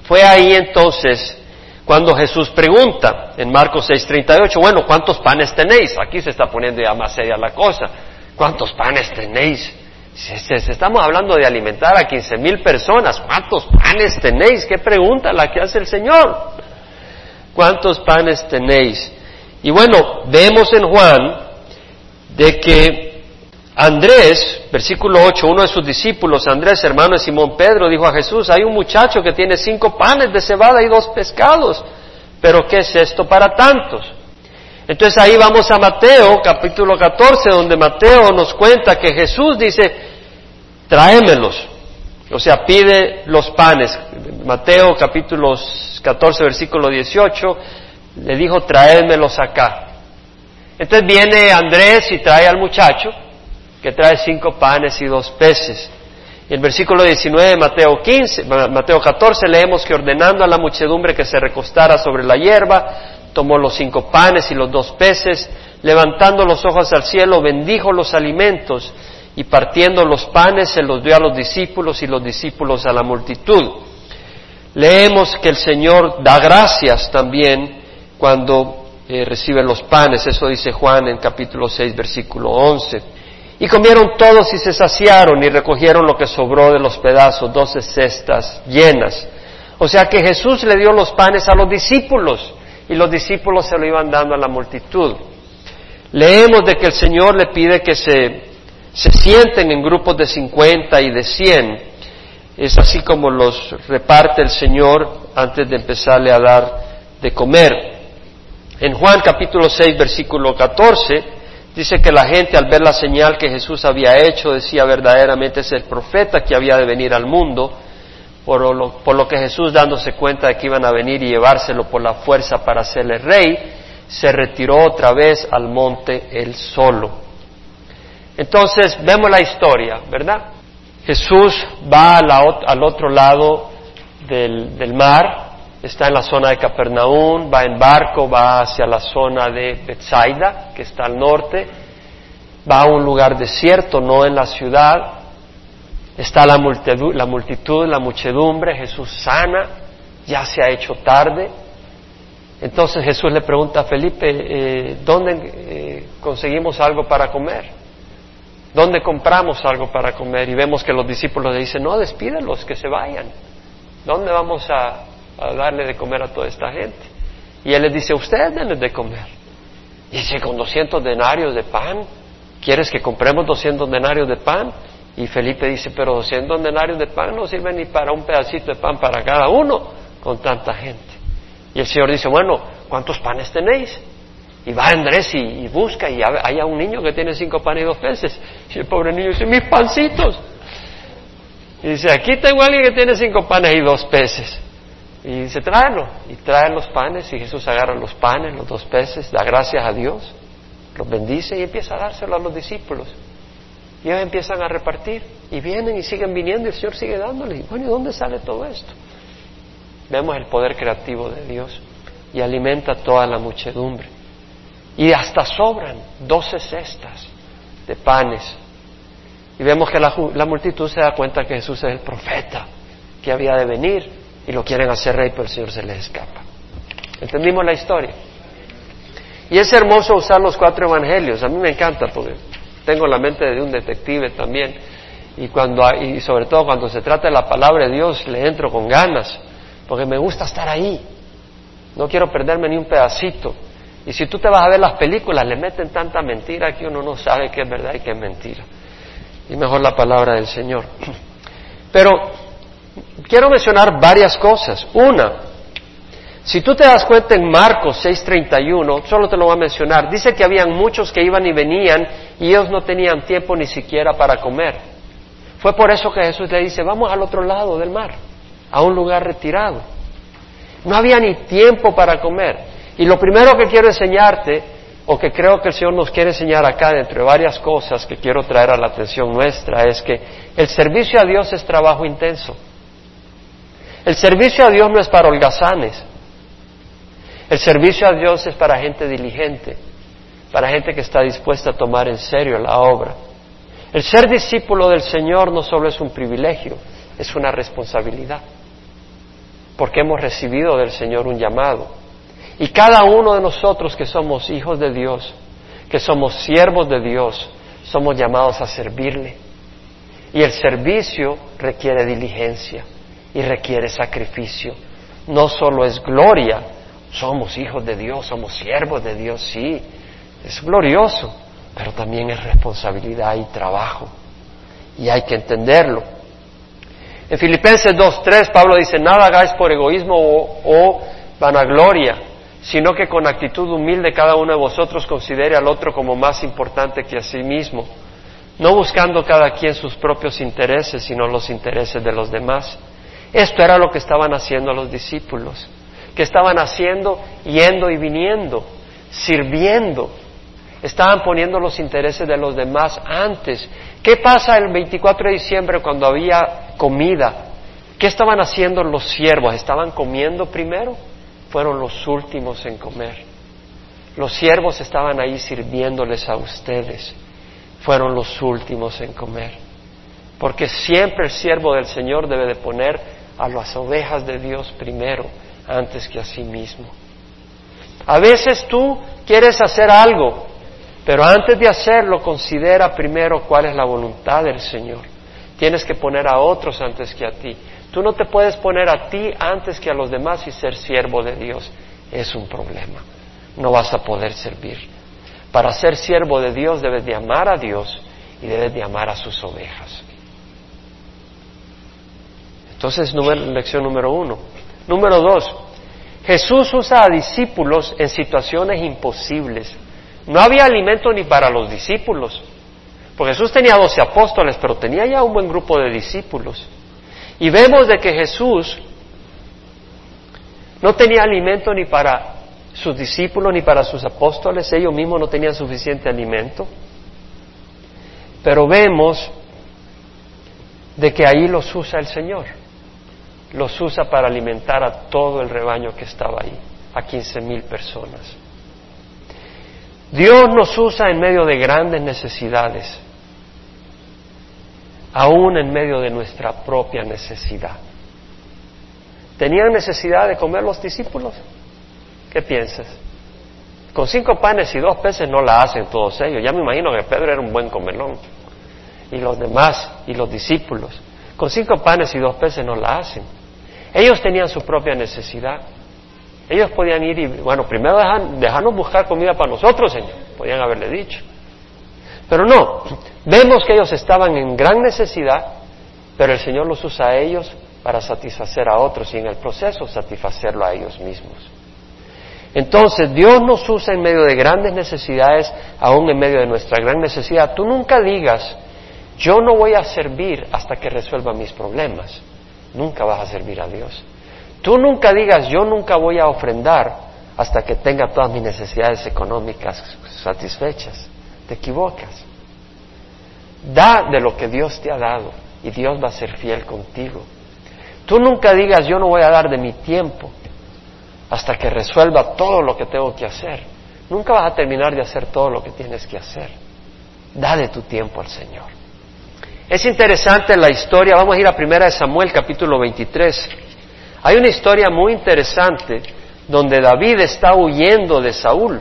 Fue ahí entonces cuando Jesús pregunta en Marcos 6:38, bueno, ¿cuántos panes tenéis? Aquí se está poniendo ya más seria la cosa. ¿Cuántos panes tenéis? Estamos hablando de alimentar a 15 mil personas. ¿Cuántos panes tenéis? ¿Qué pregunta la que hace el Señor? ¿Cuántos panes tenéis? Y bueno, vemos en Juan de que Andrés, versículo 8, uno de sus discípulos, Andrés, hermano de Simón Pedro, dijo a Jesús, hay un muchacho que tiene cinco panes de cebada y dos pescados, pero ¿qué es esto para tantos? Entonces ahí vamos a Mateo, capítulo 14, donde Mateo nos cuenta que Jesús dice, tráemelos, o sea, pide los panes. Mateo capítulo 14, versículo 18, le dijo, tráemelos acá. Entonces viene Andrés y trae al muchacho, que trae cinco panes y dos peces. Y en versículo 19 de Mateo, 15, Mateo 14 leemos que ordenando a la muchedumbre que se recostara sobre la hierba, tomó los cinco panes y los dos peces, levantando los ojos al cielo, bendijo los alimentos y partiendo los panes se los dio a los discípulos y los discípulos a la multitud. Leemos que el Señor da gracias también cuando eh, recibe los panes, eso dice Juan en capítulo 6, versículo 11. Y comieron todos y se saciaron y recogieron lo que sobró de los pedazos, doce cestas llenas. O sea que Jesús le dio los panes a los discípulos y los discípulos se lo iban dando a la multitud. Leemos de que el Señor le pide que se, se sienten en grupos de cincuenta y de cien. Es así como los reparte el Señor antes de empezarle a dar de comer. En Juan capítulo 6 versículo 14 Dice que la gente al ver la señal que Jesús había hecho decía verdaderamente es el profeta que había de venir al mundo, por lo, que Jesús dándose cuenta de que iban a venir y llevárselo por la fuerza para hacerle rey, se retiró otra vez al monte él solo. Entonces vemos la historia, ¿verdad? Jesús va al otro lado del, del mar, está en la zona de Capernaum, va en barco, va hacia la zona de Bethsaida, que está al norte, va a un lugar desierto, no en la ciudad, está la multitud, la, multitud, la muchedumbre, Jesús sana, ya se ha hecho tarde. Entonces Jesús le pregunta a Felipe, eh, ¿dónde eh, conseguimos algo para comer? ¿Dónde compramos algo para comer? Y vemos que los discípulos le dicen, no, despídelos, que se vayan. ¿Dónde vamos a, darle de comer a toda esta gente? Y él les dice, ustedes denles de comer. Y dice, con 200 denarios de pan, ¿quieres que compremos 200 denarios de pan? Y Felipe dice, pero 200 denarios de pan no sirven ni para un pedacito de pan para cada uno con tanta gente. Y el Señor dice, bueno, ¿cuántos panes tenéis? Y va Andrés y, busca y hay un niño que tiene cinco panes y dos peces. Y el pobre niño dice, mis pancitos. Y dice, aquí tengo a alguien que tiene cinco panes y dos peces. Y dice, tráelo. Y trae los panes y Jesús agarra los panes, los dos peces, da gracias a Dios, los bendice y empieza a dárselo a los discípulos. Y ellos empiezan a repartir y vienen y siguen viniendo y el Señor sigue dándole. Y bueno, ¿y dónde sale todo esto? Vemos el poder creativo de Dios y alimenta toda la muchedumbre. Y hasta sobran doce cestas de panes. Y vemos que la, la, multitud se da cuenta que Jesús es el profeta que había de venir y lo quieren hacer rey, pero el Señor se les escapa. ¿Entendimos la historia? Y es hermoso usar los cuatro evangelios. A mí me encanta porque tengo la mente de un detective también. Y, cuando, y sobre todo cuando se trata de la palabra de Dios, le entro con ganas, porque me gusta estar ahí. No quiero perderme ni un pedacito. Y si tú te vas a ver las películas, le meten tanta mentira que uno no sabe qué es verdad y qué es mentira. Y mejor la palabra del Señor. *clears throat* Pero quiero mencionar varias cosas. Una, si tú te das cuenta en Marcos 6:31, solo te lo voy a mencionar, dice que habían muchos que iban y venían y ellos no tenían tiempo ni siquiera para comer. Fue por eso que Jesús le dice, vamos al otro lado del mar, a un lugar retirado. No había ni tiempo para comer. Y lo primero que quiero enseñarte, o que creo que el Señor nos quiere enseñar acá, entre varias cosas que quiero traer a la atención nuestra, es que el servicio a Dios es trabajo intenso. El servicio a Dios no es para holgazanes. El servicio a Dios es para gente diligente, para gente que está dispuesta a tomar en serio la obra. El ser discípulo del Señor no solo es un privilegio, es una responsabilidad, porque hemos recibido del Señor un llamado. Y cada uno de nosotros que somos hijos de Dios, que somos siervos de Dios, somos llamados a servirle. Y el servicio requiere diligencia y requiere sacrificio. No solo es gloria, somos hijos de Dios, somos siervos de Dios, sí, es glorioso, pero también es responsabilidad y trabajo. Y hay que entenderlo. En Filipenses 2.3 Pablo dice, nada hagáis por egoísmo o, o vanagloria, sino que con actitud humilde cada uno de vosotros considere al otro como más importante que a sí mismo, no buscando cada quien sus propios intereses, sino los intereses de los demás. Esto era lo que estaban haciendo los discípulos, que estaban haciendo yendo y viniendo, sirviendo, estaban poniendo los intereses de los demás antes. ¿Qué pasa el 24 de diciembre cuando había comida? ¿Qué estaban haciendo los siervos? ¿Estaban comiendo primero? fueron los últimos en comer. Los siervos estaban ahí sirviéndoles a ustedes, fueron los últimos en comer. Porque siempre el siervo del Señor debe de poner a las ovejas de Dios primero antes que a sí mismo. A veces tú quieres hacer algo, pero antes de hacerlo considera primero cuál es la voluntad del Señor. Tienes que poner a otros antes que a ti. Tú no te puedes poner a ti antes que a los demás y ser siervo de Dios. Es un problema. No vas a poder servir. Para ser siervo de Dios debes de amar a Dios y debes de amar a sus ovejas. Entonces, lección número uno. Número dos, Jesús usa a discípulos en situaciones imposibles. No había alimento ni para los discípulos, porque Jesús tenía doce apóstoles, pero tenía ya un buen grupo de discípulos. Y vemos de que Jesús no tenía alimento ni para sus discípulos ni para sus apóstoles, ellos mismos no tenían suficiente alimento. Pero vemos de que ahí los usa el Señor, los usa para alimentar a todo el rebaño que estaba ahí, a quince mil personas. Dios nos usa en medio de grandes necesidades aún en medio de nuestra propia necesidad. ¿Tenían necesidad de comer los discípulos? ¿Qué piensas? Con cinco panes y dos peces no la hacen todos ellos. Ya me imagino que Pedro era un buen comelón. Y los demás, y los discípulos. Con cinco panes y dos peces no la hacen. Ellos tenían su propia necesidad. Ellos podían ir y, bueno, primero dejarnos buscar comida para nosotros, Señor. Podían haberle dicho. Pero no, vemos que ellos estaban en gran necesidad, pero el Señor los usa a ellos para satisfacer a otros y en el proceso satisfacerlo a ellos mismos. Entonces, Dios nos usa en medio de grandes necesidades, aún en medio de nuestra gran necesidad. Tú nunca digas, yo no voy a servir hasta que resuelva mis problemas. Nunca vas a servir a Dios. Tú nunca digas, yo nunca voy a ofrendar hasta que tenga todas mis necesidades económicas satisfechas. Te equivocas. Da de lo que Dios te ha dado y Dios va a ser fiel contigo. Tú nunca digas, yo no voy a dar de mi tiempo hasta que resuelva todo lo que tengo que hacer. Nunca vas a terminar de hacer todo lo que tienes que hacer. Da de tu tiempo al Señor. Es interesante la historia, vamos a ir a primera de Samuel capítulo 23. Hay una historia muy interesante donde David está huyendo de Saúl.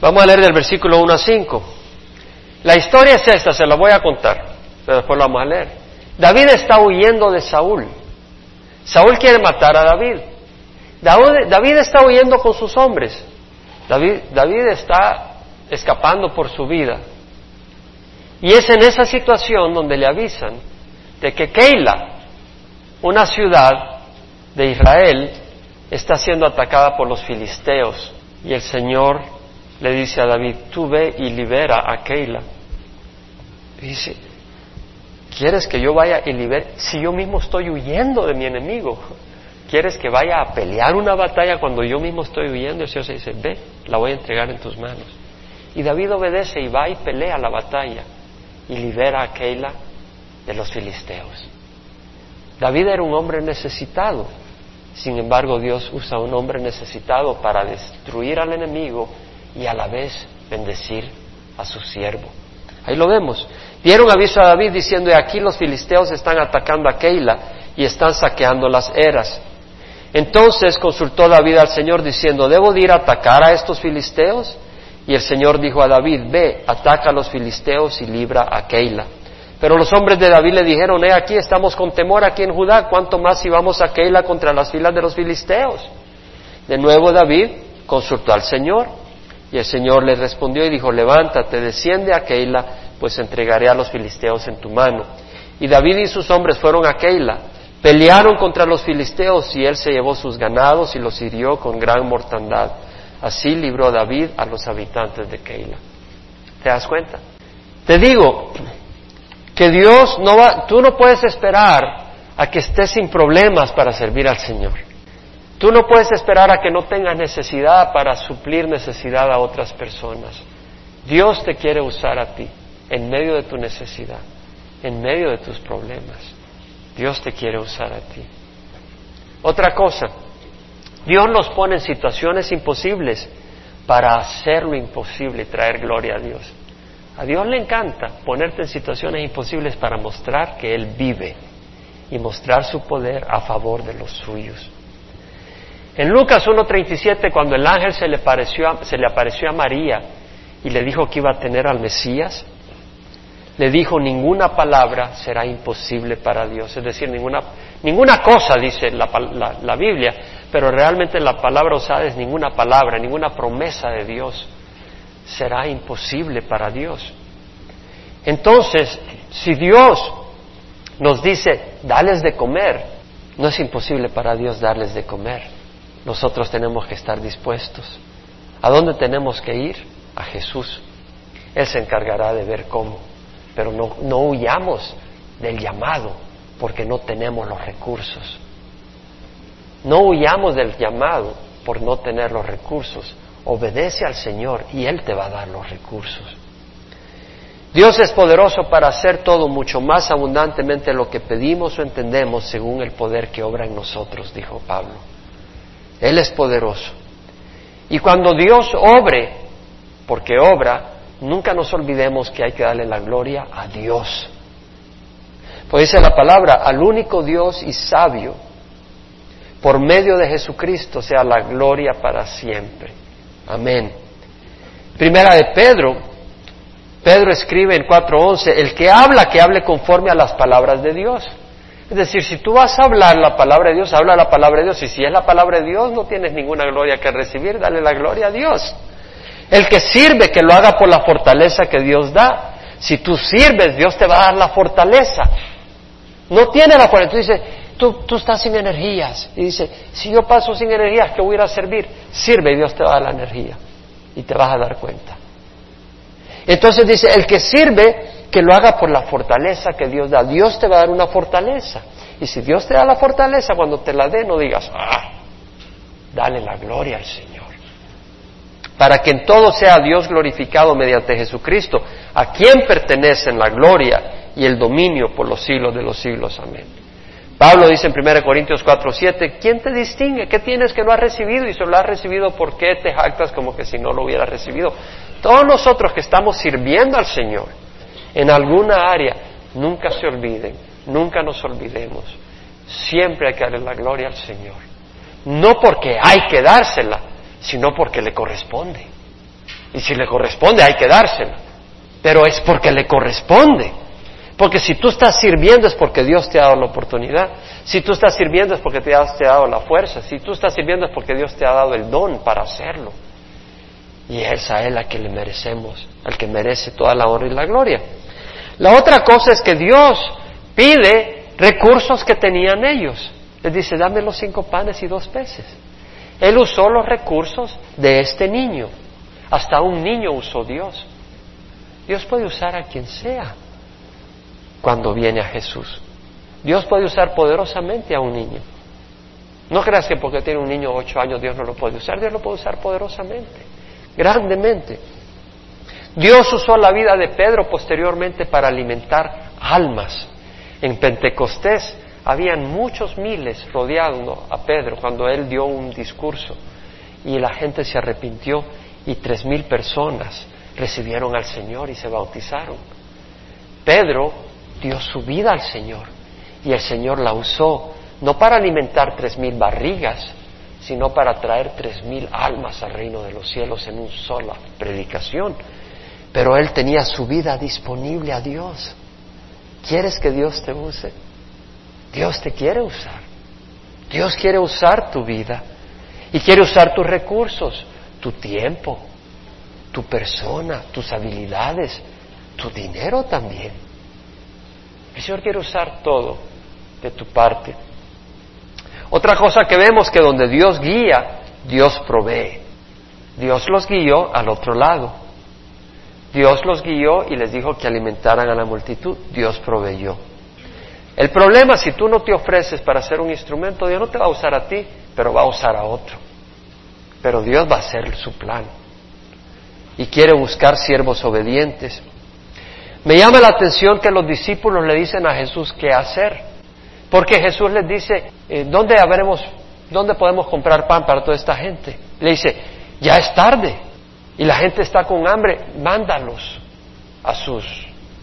Vamos a leer del versículo 1 a 5. La historia es esta, se la voy a contar, pero después la vamos a leer. David está huyendo de Saúl. Saúl quiere matar a David. David, está huyendo con sus hombres. David, David está escapando por su vida. Y es en esa situación donde le avisan de que Keila, una ciudad de Israel, está siendo atacada por los filisteos. Y el Señor le dice a David, tú ve y libera a Keila. Y dice, ¿quieres que yo vaya y libere? Si yo mismo estoy huyendo de mi enemigo. ¿Quieres que vaya a pelear una batalla cuando yo mismo estoy huyendo? El Señor se dice, ve, la voy a entregar en tus manos. Y David obedece y va y pelea la batalla y libera a Keila de los filisteos. David era un hombre necesitado. Sin embargo, Dios usa a un hombre necesitado para destruir al enemigo y a la vez bendecir a su siervo. Ahí lo vemos. Dieron aviso a David diciendo, aquí los filisteos están atacando a Keila y están saqueando las eras. Entonces consultó David al Señor diciendo, ¿debo ir a atacar a estos filisteos? Y el Señor dijo a David, ve, ataca a los filisteos y libra a Keila. Pero los hombres de David le dijeron, he aquí estamos con temor aquí en Judá, ¿cuánto más si vamos a Keila contra las filas de los filisteos? De nuevo David consultó al Señor y el Señor le respondió y dijo, levántate, desciende a Keila, pues entregaré a los filisteos en tu mano. Y David y sus hombres fueron a Keila, pelearon contra los filisteos y él se llevó sus ganados y los hirió con gran mortandad. Así libró David a los habitantes de Keila. ¿Te das cuenta? Te digo que Dios no va, tú no puedes esperar a que estés sin problemas para servir al Señor. Tú no puedes esperar a que no tengas necesidad para suplir necesidad a otras personas. Dios te quiere usar a ti en medio de tu necesidad, en medio de tus problemas. Dios te quiere usar a ti. Otra cosa, Dios nos pone en situaciones imposibles para hacer lo imposible y traer gloria a Dios. A Dios le encanta ponerte en situaciones imposibles para mostrar que Él vive y mostrar su poder a favor de los suyos. En Lucas 1.37, cuando el ángel se le, apareció a María y le dijo que iba a tener al Mesías, le dijo ninguna palabra será imposible para Dios, es decir, ninguna, ninguna cosa, dice la, la, Biblia, pero realmente la palabra usada es ninguna palabra, ninguna promesa de Dios será imposible para Dios. Entonces, si Dios nos dice, dales de comer, no es imposible para Dios darles de comer nosotros tenemos que estar dispuestos. ¿A dónde tenemos que ir? A Jesús. Él se encargará de ver cómo. Pero no, no huyamos del llamado porque no tenemos los recursos. No huyamos del llamado por no tener los recursos. Obedece al Señor y Él te va a dar los recursos. Dios es poderoso para hacer todo mucho más abundantemente lo que pedimos o entendemos según el poder que obra en nosotros, dijo Pablo. Él es poderoso. Y cuando Dios obre, porque obra, nunca nos olvidemos que hay que darle la gloria a Dios. Pues dice la palabra, al único Dios y sabio, por medio de Jesucristo sea la gloria para siempre. Amén. Primera de Pedro, Pedro escribe en 4.11, el que habla, que hable conforme a las palabras de Dios. Es decir, si tú vas a hablar la palabra de Dios, habla la palabra de Dios. Y si es la palabra de Dios, no tienes ninguna gloria que recibir, dale la gloria a Dios. El que sirve, que lo haga por la fortaleza que Dios da. Si tú sirves, Dios te va a dar la fortaleza. No tiene la fortaleza. Tú dices, tú, tú estás sin energías. Y dice, si yo paso sin energías, ¿qué voy a ir a servir? Sirve y Dios te va a dar la energía. Y te vas a dar cuenta. Entonces dice, el que sirve, que lo haga por la fortaleza que Dios da. Dios te va a dar una fortaleza. Y si Dios te da la fortaleza, cuando te la dé, no digas, ah, dale la gloria al Señor. Para que en todo sea Dios glorificado mediante Jesucristo, a quien pertenecen la gloria y el dominio por los siglos de los siglos. Amén. Pablo dice en 1 Corintios 4, 7, ¿quién te distingue? ¿Qué tienes que no has recibido? Y si lo has recibido, ¿por qué te jactas como que si no lo hubieras recibido? Todos nosotros que estamos sirviendo al Señor, en alguna área, nunca se olviden, nunca nos olvidemos. Siempre hay que darle la gloria al Señor. No porque hay que dársela, sino porque le corresponde. Y si le corresponde, hay que dársela. Pero es porque le corresponde. Porque si tú estás sirviendo es porque Dios te ha dado la oportunidad. Si tú estás sirviendo es porque te ha, te dado la fuerza. Si tú estás sirviendo es porque Dios te ha dado el don para hacerlo. Y es a Él a que le merecemos, al que merece toda la honra y la gloria. La otra cosa es que Dios pide recursos que tenían ellos. Les dice, dame los cinco panes y dos peces. Él usó los recursos de este niño. Hasta un niño usó Dios. Dios puede usar a quien sea cuando viene a Jesús. Dios puede usar poderosamente a un niño. No creas que porque tiene un niño ocho años Dios no lo puede usar. Dios lo puede usar poderosamente, grandemente. Dios usó la vida de Pedro posteriormente para alimentar almas. En Pentecostés habían muchos miles rodeando a Pedro cuando él dio un discurso y la gente se arrepintió y tres mil personas recibieron al Señor y se bautizaron. Pedro dio su vida al Señor y el Señor la usó no para alimentar tres mil barrigas, sino para traer tres mil almas al reino de los cielos en una sola predicación. Pero él tenía su vida disponible a Dios. ¿Quieres que Dios te use? Dios te quiere usar. Dios quiere usar tu vida y quiere usar tus recursos, tu tiempo, tu persona, tus habilidades, tu dinero también. El Señor quiere usar todo de tu parte. Otra cosa que vemos que donde Dios guía, Dios provee. Dios los guió al otro lado. Dios los guió y les dijo que alimentaran a la multitud. Dios proveyó. El problema, si tú no te ofreces para ser un instrumento, Dios no te va a usar a ti, pero va a usar a otro. Pero Dios va a hacer su plan. Y quiere buscar siervos obedientes. Me llama la atención que los discípulos le dicen a Jesús qué hacer. Porque Jesús les dice, eh, ¿dónde habremos, dónde podemos comprar pan para toda esta gente? Le dice, ya es tarde y la gente está con hambre, mándalos a sus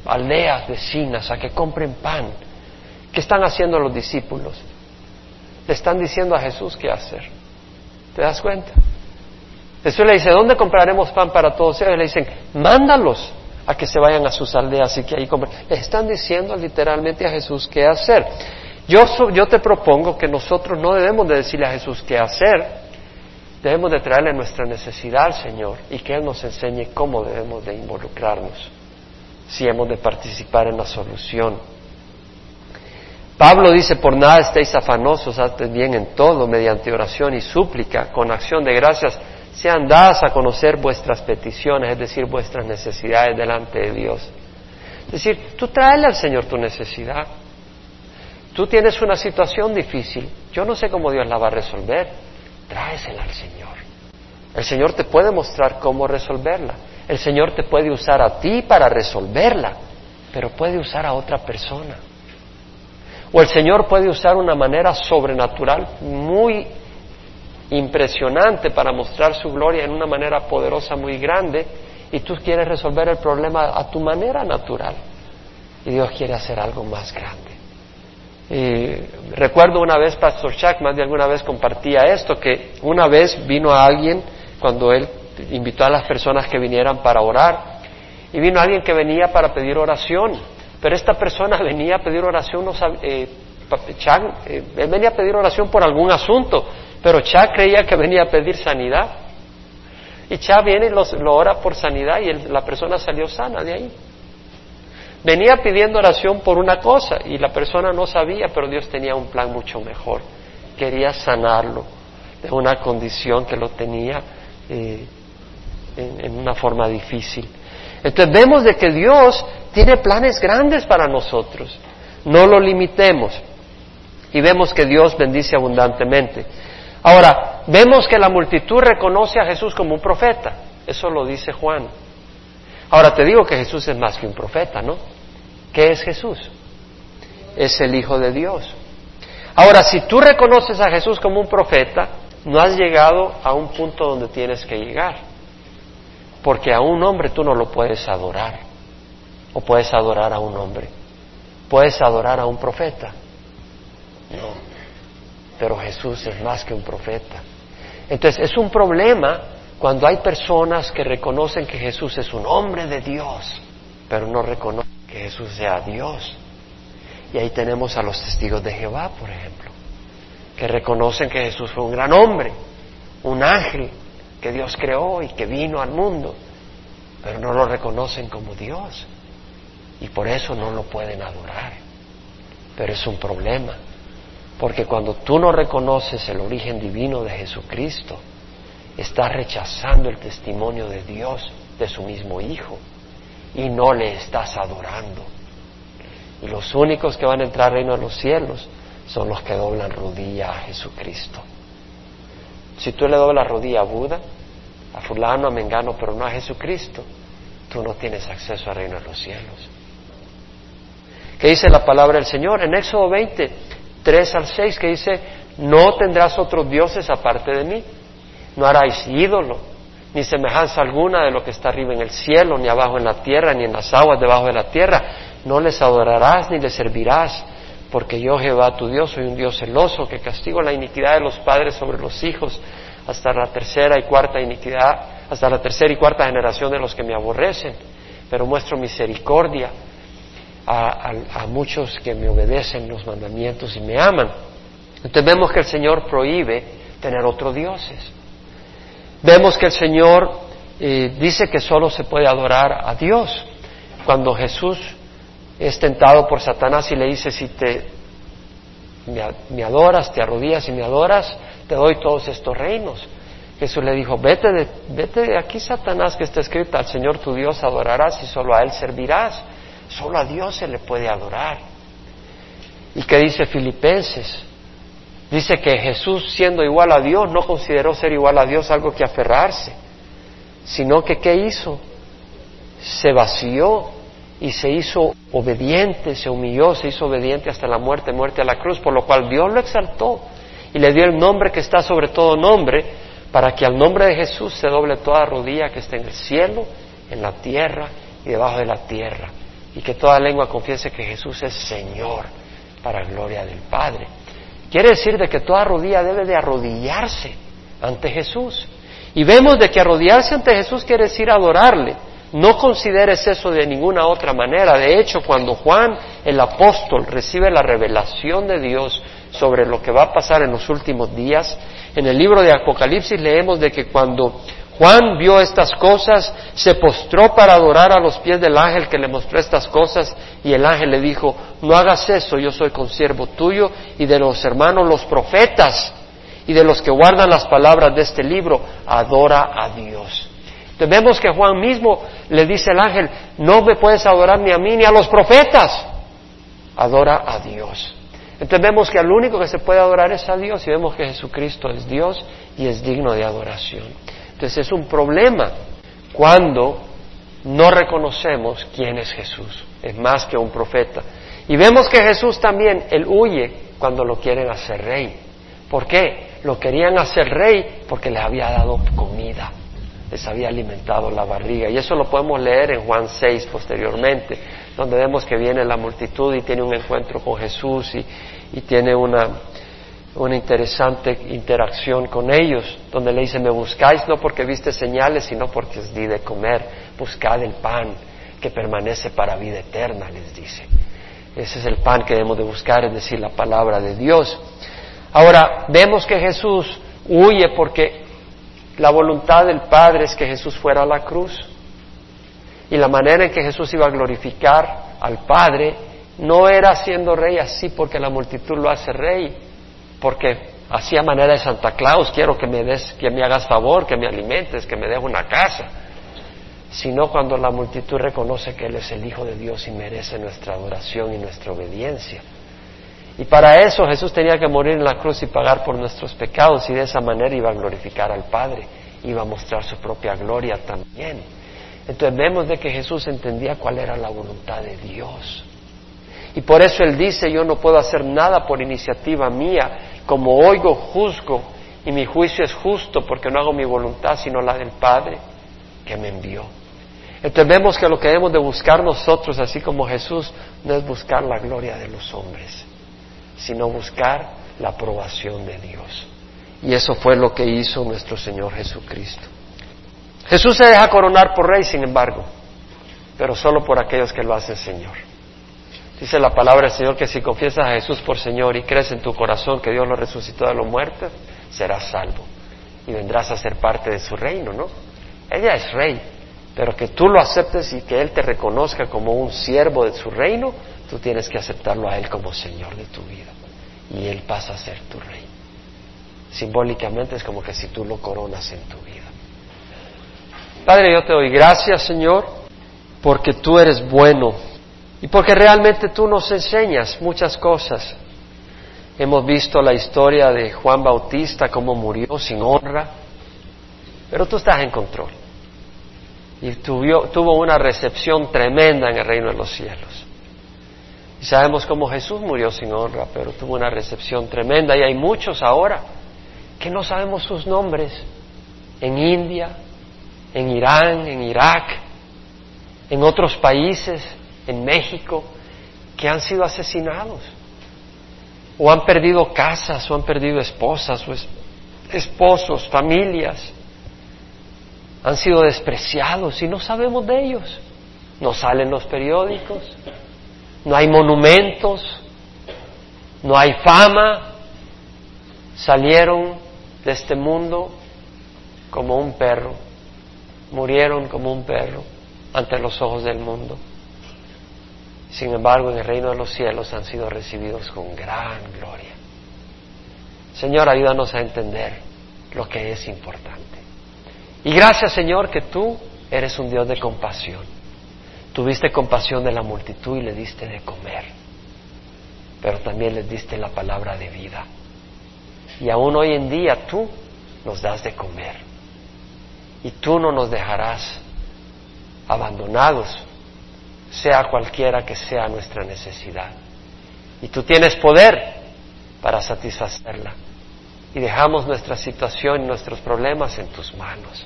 aldeas vecinas a que compren pan. ¿Qué están haciendo los discípulos? Le están diciendo a Jesús qué hacer. ¿Te das cuenta? Jesús le dice, ¿dónde compraremos pan para todos ellos? Le dicen, mándalos a que se vayan a sus aldeas y que ahí compren. Le están diciendo literalmente a Jesús qué hacer. Yo, yo te propongo que nosotros no debemos de decirle a Jesús qué hacer, debemos de traerle nuestra necesidad al Señor y que Él nos enseñe cómo debemos de involucrarnos, si hemos de participar en la solución. Pablo dice, por nada estéis afanosos, haced bien en todo, mediante oración y súplica, con acción de gracias, sean dadas a conocer vuestras peticiones, es decir, vuestras necesidades delante de Dios. Es decir, tú tráele al Señor tu necesidad. Tú tienes una situación difícil, yo no sé cómo Dios la va a resolver, tráesela al Señor. El Señor te puede mostrar cómo resolverla. El Señor te puede usar a ti para resolverla, pero puede usar a otra persona. O el Señor puede usar una manera sobrenatural muy impresionante para mostrar su gloria en una manera poderosa muy grande y tú quieres resolver el problema a tu manera natural. Y Dios quiere hacer algo más grande. Eh, recuerdo una vez, Pastor Chuck, más de alguna vez compartía esto, que una vez vino a alguien cuando él invitó a las personas que vinieran para orar, y vino alguien que venía para pedir oración, pero esta persona *laughs* venía a pedir oración, no eh, Chuck, eh, él venía a pedir oración por algún asunto, pero Chuck creía que venía a pedir sanidad. Y Chuck viene y lo ora por sanidad y la persona salió sana de ahí. Venía pidiendo oración por una cosa y la persona no sabía, pero Dios tenía un plan mucho mejor. Quería sanarlo de una condición que lo tenía eh, en, una forma difícil. Entonces vemos de que Dios tiene planes grandes para nosotros. No lo limitemos. Y vemos que Dios bendice abundantemente. Ahora, vemos que la multitud reconoce a Jesús como un profeta. Eso lo dice Juan. Ahora te digo que Jesús es más que un profeta, ¿no? ¿Qué es Jesús? Es el Hijo de Dios. Ahora, si tú reconoces a Jesús como un profeta, no has llegado a un punto donde tienes que llegar. Porque a un hombre tú no lo puedes adorar. O puedes adorar a un hombre. Puedes adorar a un profeta. No. Pero Jesús es más que un profeta. Entonces es un problema cuando hay personas que reconocen que Jesús es un hombre de Dios, pero no reconocen que Jesús sea Dios. Y ahí tenemos a los testigos de Jehová, por ejemplo, que reconocen que Jesús fue un gran hombre, un ángel que Dios creó y que vino al mundo, pero no lo reconocen como Dios. Y por eso no lo pueden adorar. Pero es un problema, porque cuando tú no reconoces el origen divino de Jesucristo, está rechazando el testimonio de Dios, de su mismo Hijo, y no le estás adorando. Y los únicos que van a entrar al reino de los cielos son los que doblan rodilla a Jesucristo. Si tú le doblas rodilla a Buda, a fulano, a Mengano, pero no a Jesucristo, tú no tienes acceso al reino de los cielos. ¿Qué dice la palabra del Señor? En Éxodo 20, 3 al 6, que dice, no tendrás otros dioses aparte de mí no haráis ídolo, ni semejanza alguna de lo que está arriba en el cielo, ni abajo en la tierra, ni en las aguas debajo de la tierra. No les adorarás ni les servirás, porque yo Jehová tu Dios soy un Dios celoso que castigo la iniquidad de los padres sobre los hijos hasta la tercera y cuarta iniquidad, hasta la tercera y cuarta generación de los que me aborrecen, pero muestro misericordia a, muchos que me obedecen los mandamientos y me aman. Entonces vemos que el Señor prohíbe tener otros dioses. Vemos que el Señor eh, dice que solo se puede adorar a Dios. Cuando Jesús es tentado por Satanás y le dice, si te me, adoras, te arrodillas y me adoras, te doy todos estos reinos. Jesús le dijo, vete de, vete de aquí, Satanás, que está escrito, al Señor tu Dios adorarás y solo a Él servirás. Solo a Dios se le puede adorar. ¿Y qué dice Filipenses? Dice que Jesús, siendo igual a Dios, no consideró ser igual a Dios algo que aferrarse, sino que ¿qué hizo? Se vació y se hizo obediente, se humilló, se hizo obediente hasta la muerte, muerte a la cruz, por lo cual Dios lo exaltó y le dio el nombre que está sobre todo nombre, para que al nombre de Jesús se doble toda rodilla que esté en el cielo, en la tierra y debajo de la tierra, y que toda lengua confiese que Jesús es Señor, para gloria del Padre. Quiere decir de que toda rodilla debe de arrodillarse ante Jesús. Y vemos de que arrodillarse ante Jesús quiere decir adorarle. No consideres eso de ninguna otra manera. De hecho, cuando Juan el apóstol recibe la revelación de Dios sobre lo que va a pasar en los últimos días, en el libro de Apocalipsis leemos de que cuando Juan vio estas cosas, se postró para adorar a los pies del ángel que le mostró estas cosas y el ángel le dijo, no hagas eso, yo soy consiervo tuyo y de los hermanos los profetas y de los que guardan las palabras de este libro, adora a Dios. Entonces vemos que Juan mismo le dice al ángel, no me puedes adorar ni a mí ni a los profetas, adora a Dios. Entonces vemos que al único que se puede adorar es a Dios y vemos que Jesucristo es Dios y es digno de adoración. Entonces es un problema cuando no reconocemos quién es Jesús. Es más que un profeta. Y vemos que Jesús también, él huye cuando lo quieren hacer rey. ¿Por qué? Lo querían hacer rey porque le había dado comida. les había alimentado la barriga. Y eso lo podemos leer en Juan 6 posteriormente, donde vemos que viene la multitud y tiene un encuentro con Jesús y, y tiene una, una interesante interacción con ellos, donde le dice, me buscáis no porque viste señales, sino porque os di de comer, buscad el pan que permanece para vida eterna, les dice. Ese es el pan que debemos de buscar, es decir, la palabra de Dios. Ahora, vemos que Jesús huye porque la voluntad del Padre es que Jesús fuera a la cruz. Y la manera en que Jesús iba a glorificar al Padre no era siendo rey así porque la multitud lo hace rey, porque así a manera de Santa Claus quiero que me des, que me hagas favor, que me alimentes, que me des una casa, sino cuando la multitud reconoce que Él es el Hijo de Dios y merece nuestra adoración y nuestra obediencia. Y para eso Jesús tenía que morir en la cruz y pagar por nuestros pecados y de esa manera iba a glorificar al Padre, iba a mostrar su propia gloria también. Entonces vemos de que Jesús entendía cuál era la voluntad de Dios. Y por eso Él dice, yo no puedo hacer nada por iniciativa mía, como oigo, juzgo, y mi juicio es justo porque no hago mi voluntad sino la del Padre que me envió. Entonces vemos que lo que debemos de buscar nosotros, así como Jesús, no es buscar la gloria de los hombres, sino buscar la aprobación de Dios. Y eso fue lo que hizo nuestro Señor Jesucristo. Jesús se deja coronar por rey, sin embargo, pero solo por aquellos que lo hacen Señor. Dice la palabra del Señor que si confiesas a Jesús por Señor y crees en tu corazón que Dios lo resucitó de los muertos, serás salvo y vendrás a ser parte de su reino, ¿no? Ella es rey, pero que tú lo aceptes y que Él te reconozca como un siervo de su reino, tú tienes que aceptarlo a Él como Señor de tu vida. Y Él pasa a ser tu rey. Simbólicamente es como que si tú lo coronas en tu vida. Padre, yo te doy gracias, Señor, porque tú eres bueno y porque realmente tú nos enseñas muchas cosas. Hemos visto la historia de Juan Bautista, cómo murió sin honra, pero tú estás en control. Y tuvo, tuvo una recepción tremenda en el reino de los cielos. Y sabemos cómo Jesús murió sin honra, pero tuvo una recepción tremenda. Y hay muchos ahora que no sabemos sus nombres en India, en Irán, en Irak, en otros países, en México, que han sido asesinados, o han perdido casas, o han perdido esposas, o esposos, familias, han sido despreciados y no sabemos de ellos. No salen los periódicos, no hay monumentos, no hay fama, salieron de este mundo como un perro, murieron como un perro ante los ojos del mundo. Sin embargo, en el reino de los cielos han sido recibidos con gran gloria. Señor, ayúdanos a entender lo que es importante. Y gracias, Señor, que tú eres un Dios de compasión. Tuviste compasión de la multitud y le diste de comer, pero también les diste la palabra de vida. Y aún hoy en día tú nos das de comer. Y tú no nos dejarás abandonados, sea cualquiera que sea nuestra necesidad. Y tú tienes poder para satisfacerla. Y dejamos nuestra situación y nuestros problemas en tus manos,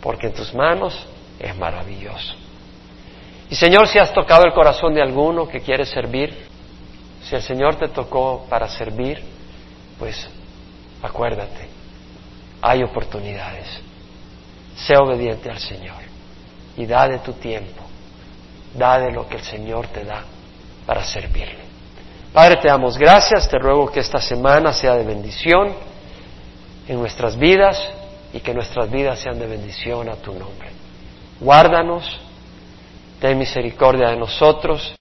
porque en tus manos es maravilloso. Y Señor, si has tocado el corazón de alguno que quiere servir, si el Señor te tocó para servir, pues acuérdate, hay oportunidades. Sé obediente al Señor y da de tu tiempo, da de lo que el Señor te da para servirle. Padre, te damos gracias, te ruego que esta semana sea de bendición en nuestras vidas y que nuestras vidas sean de bendición a tu nombre. Guárdanos, ten misericordia de nosotros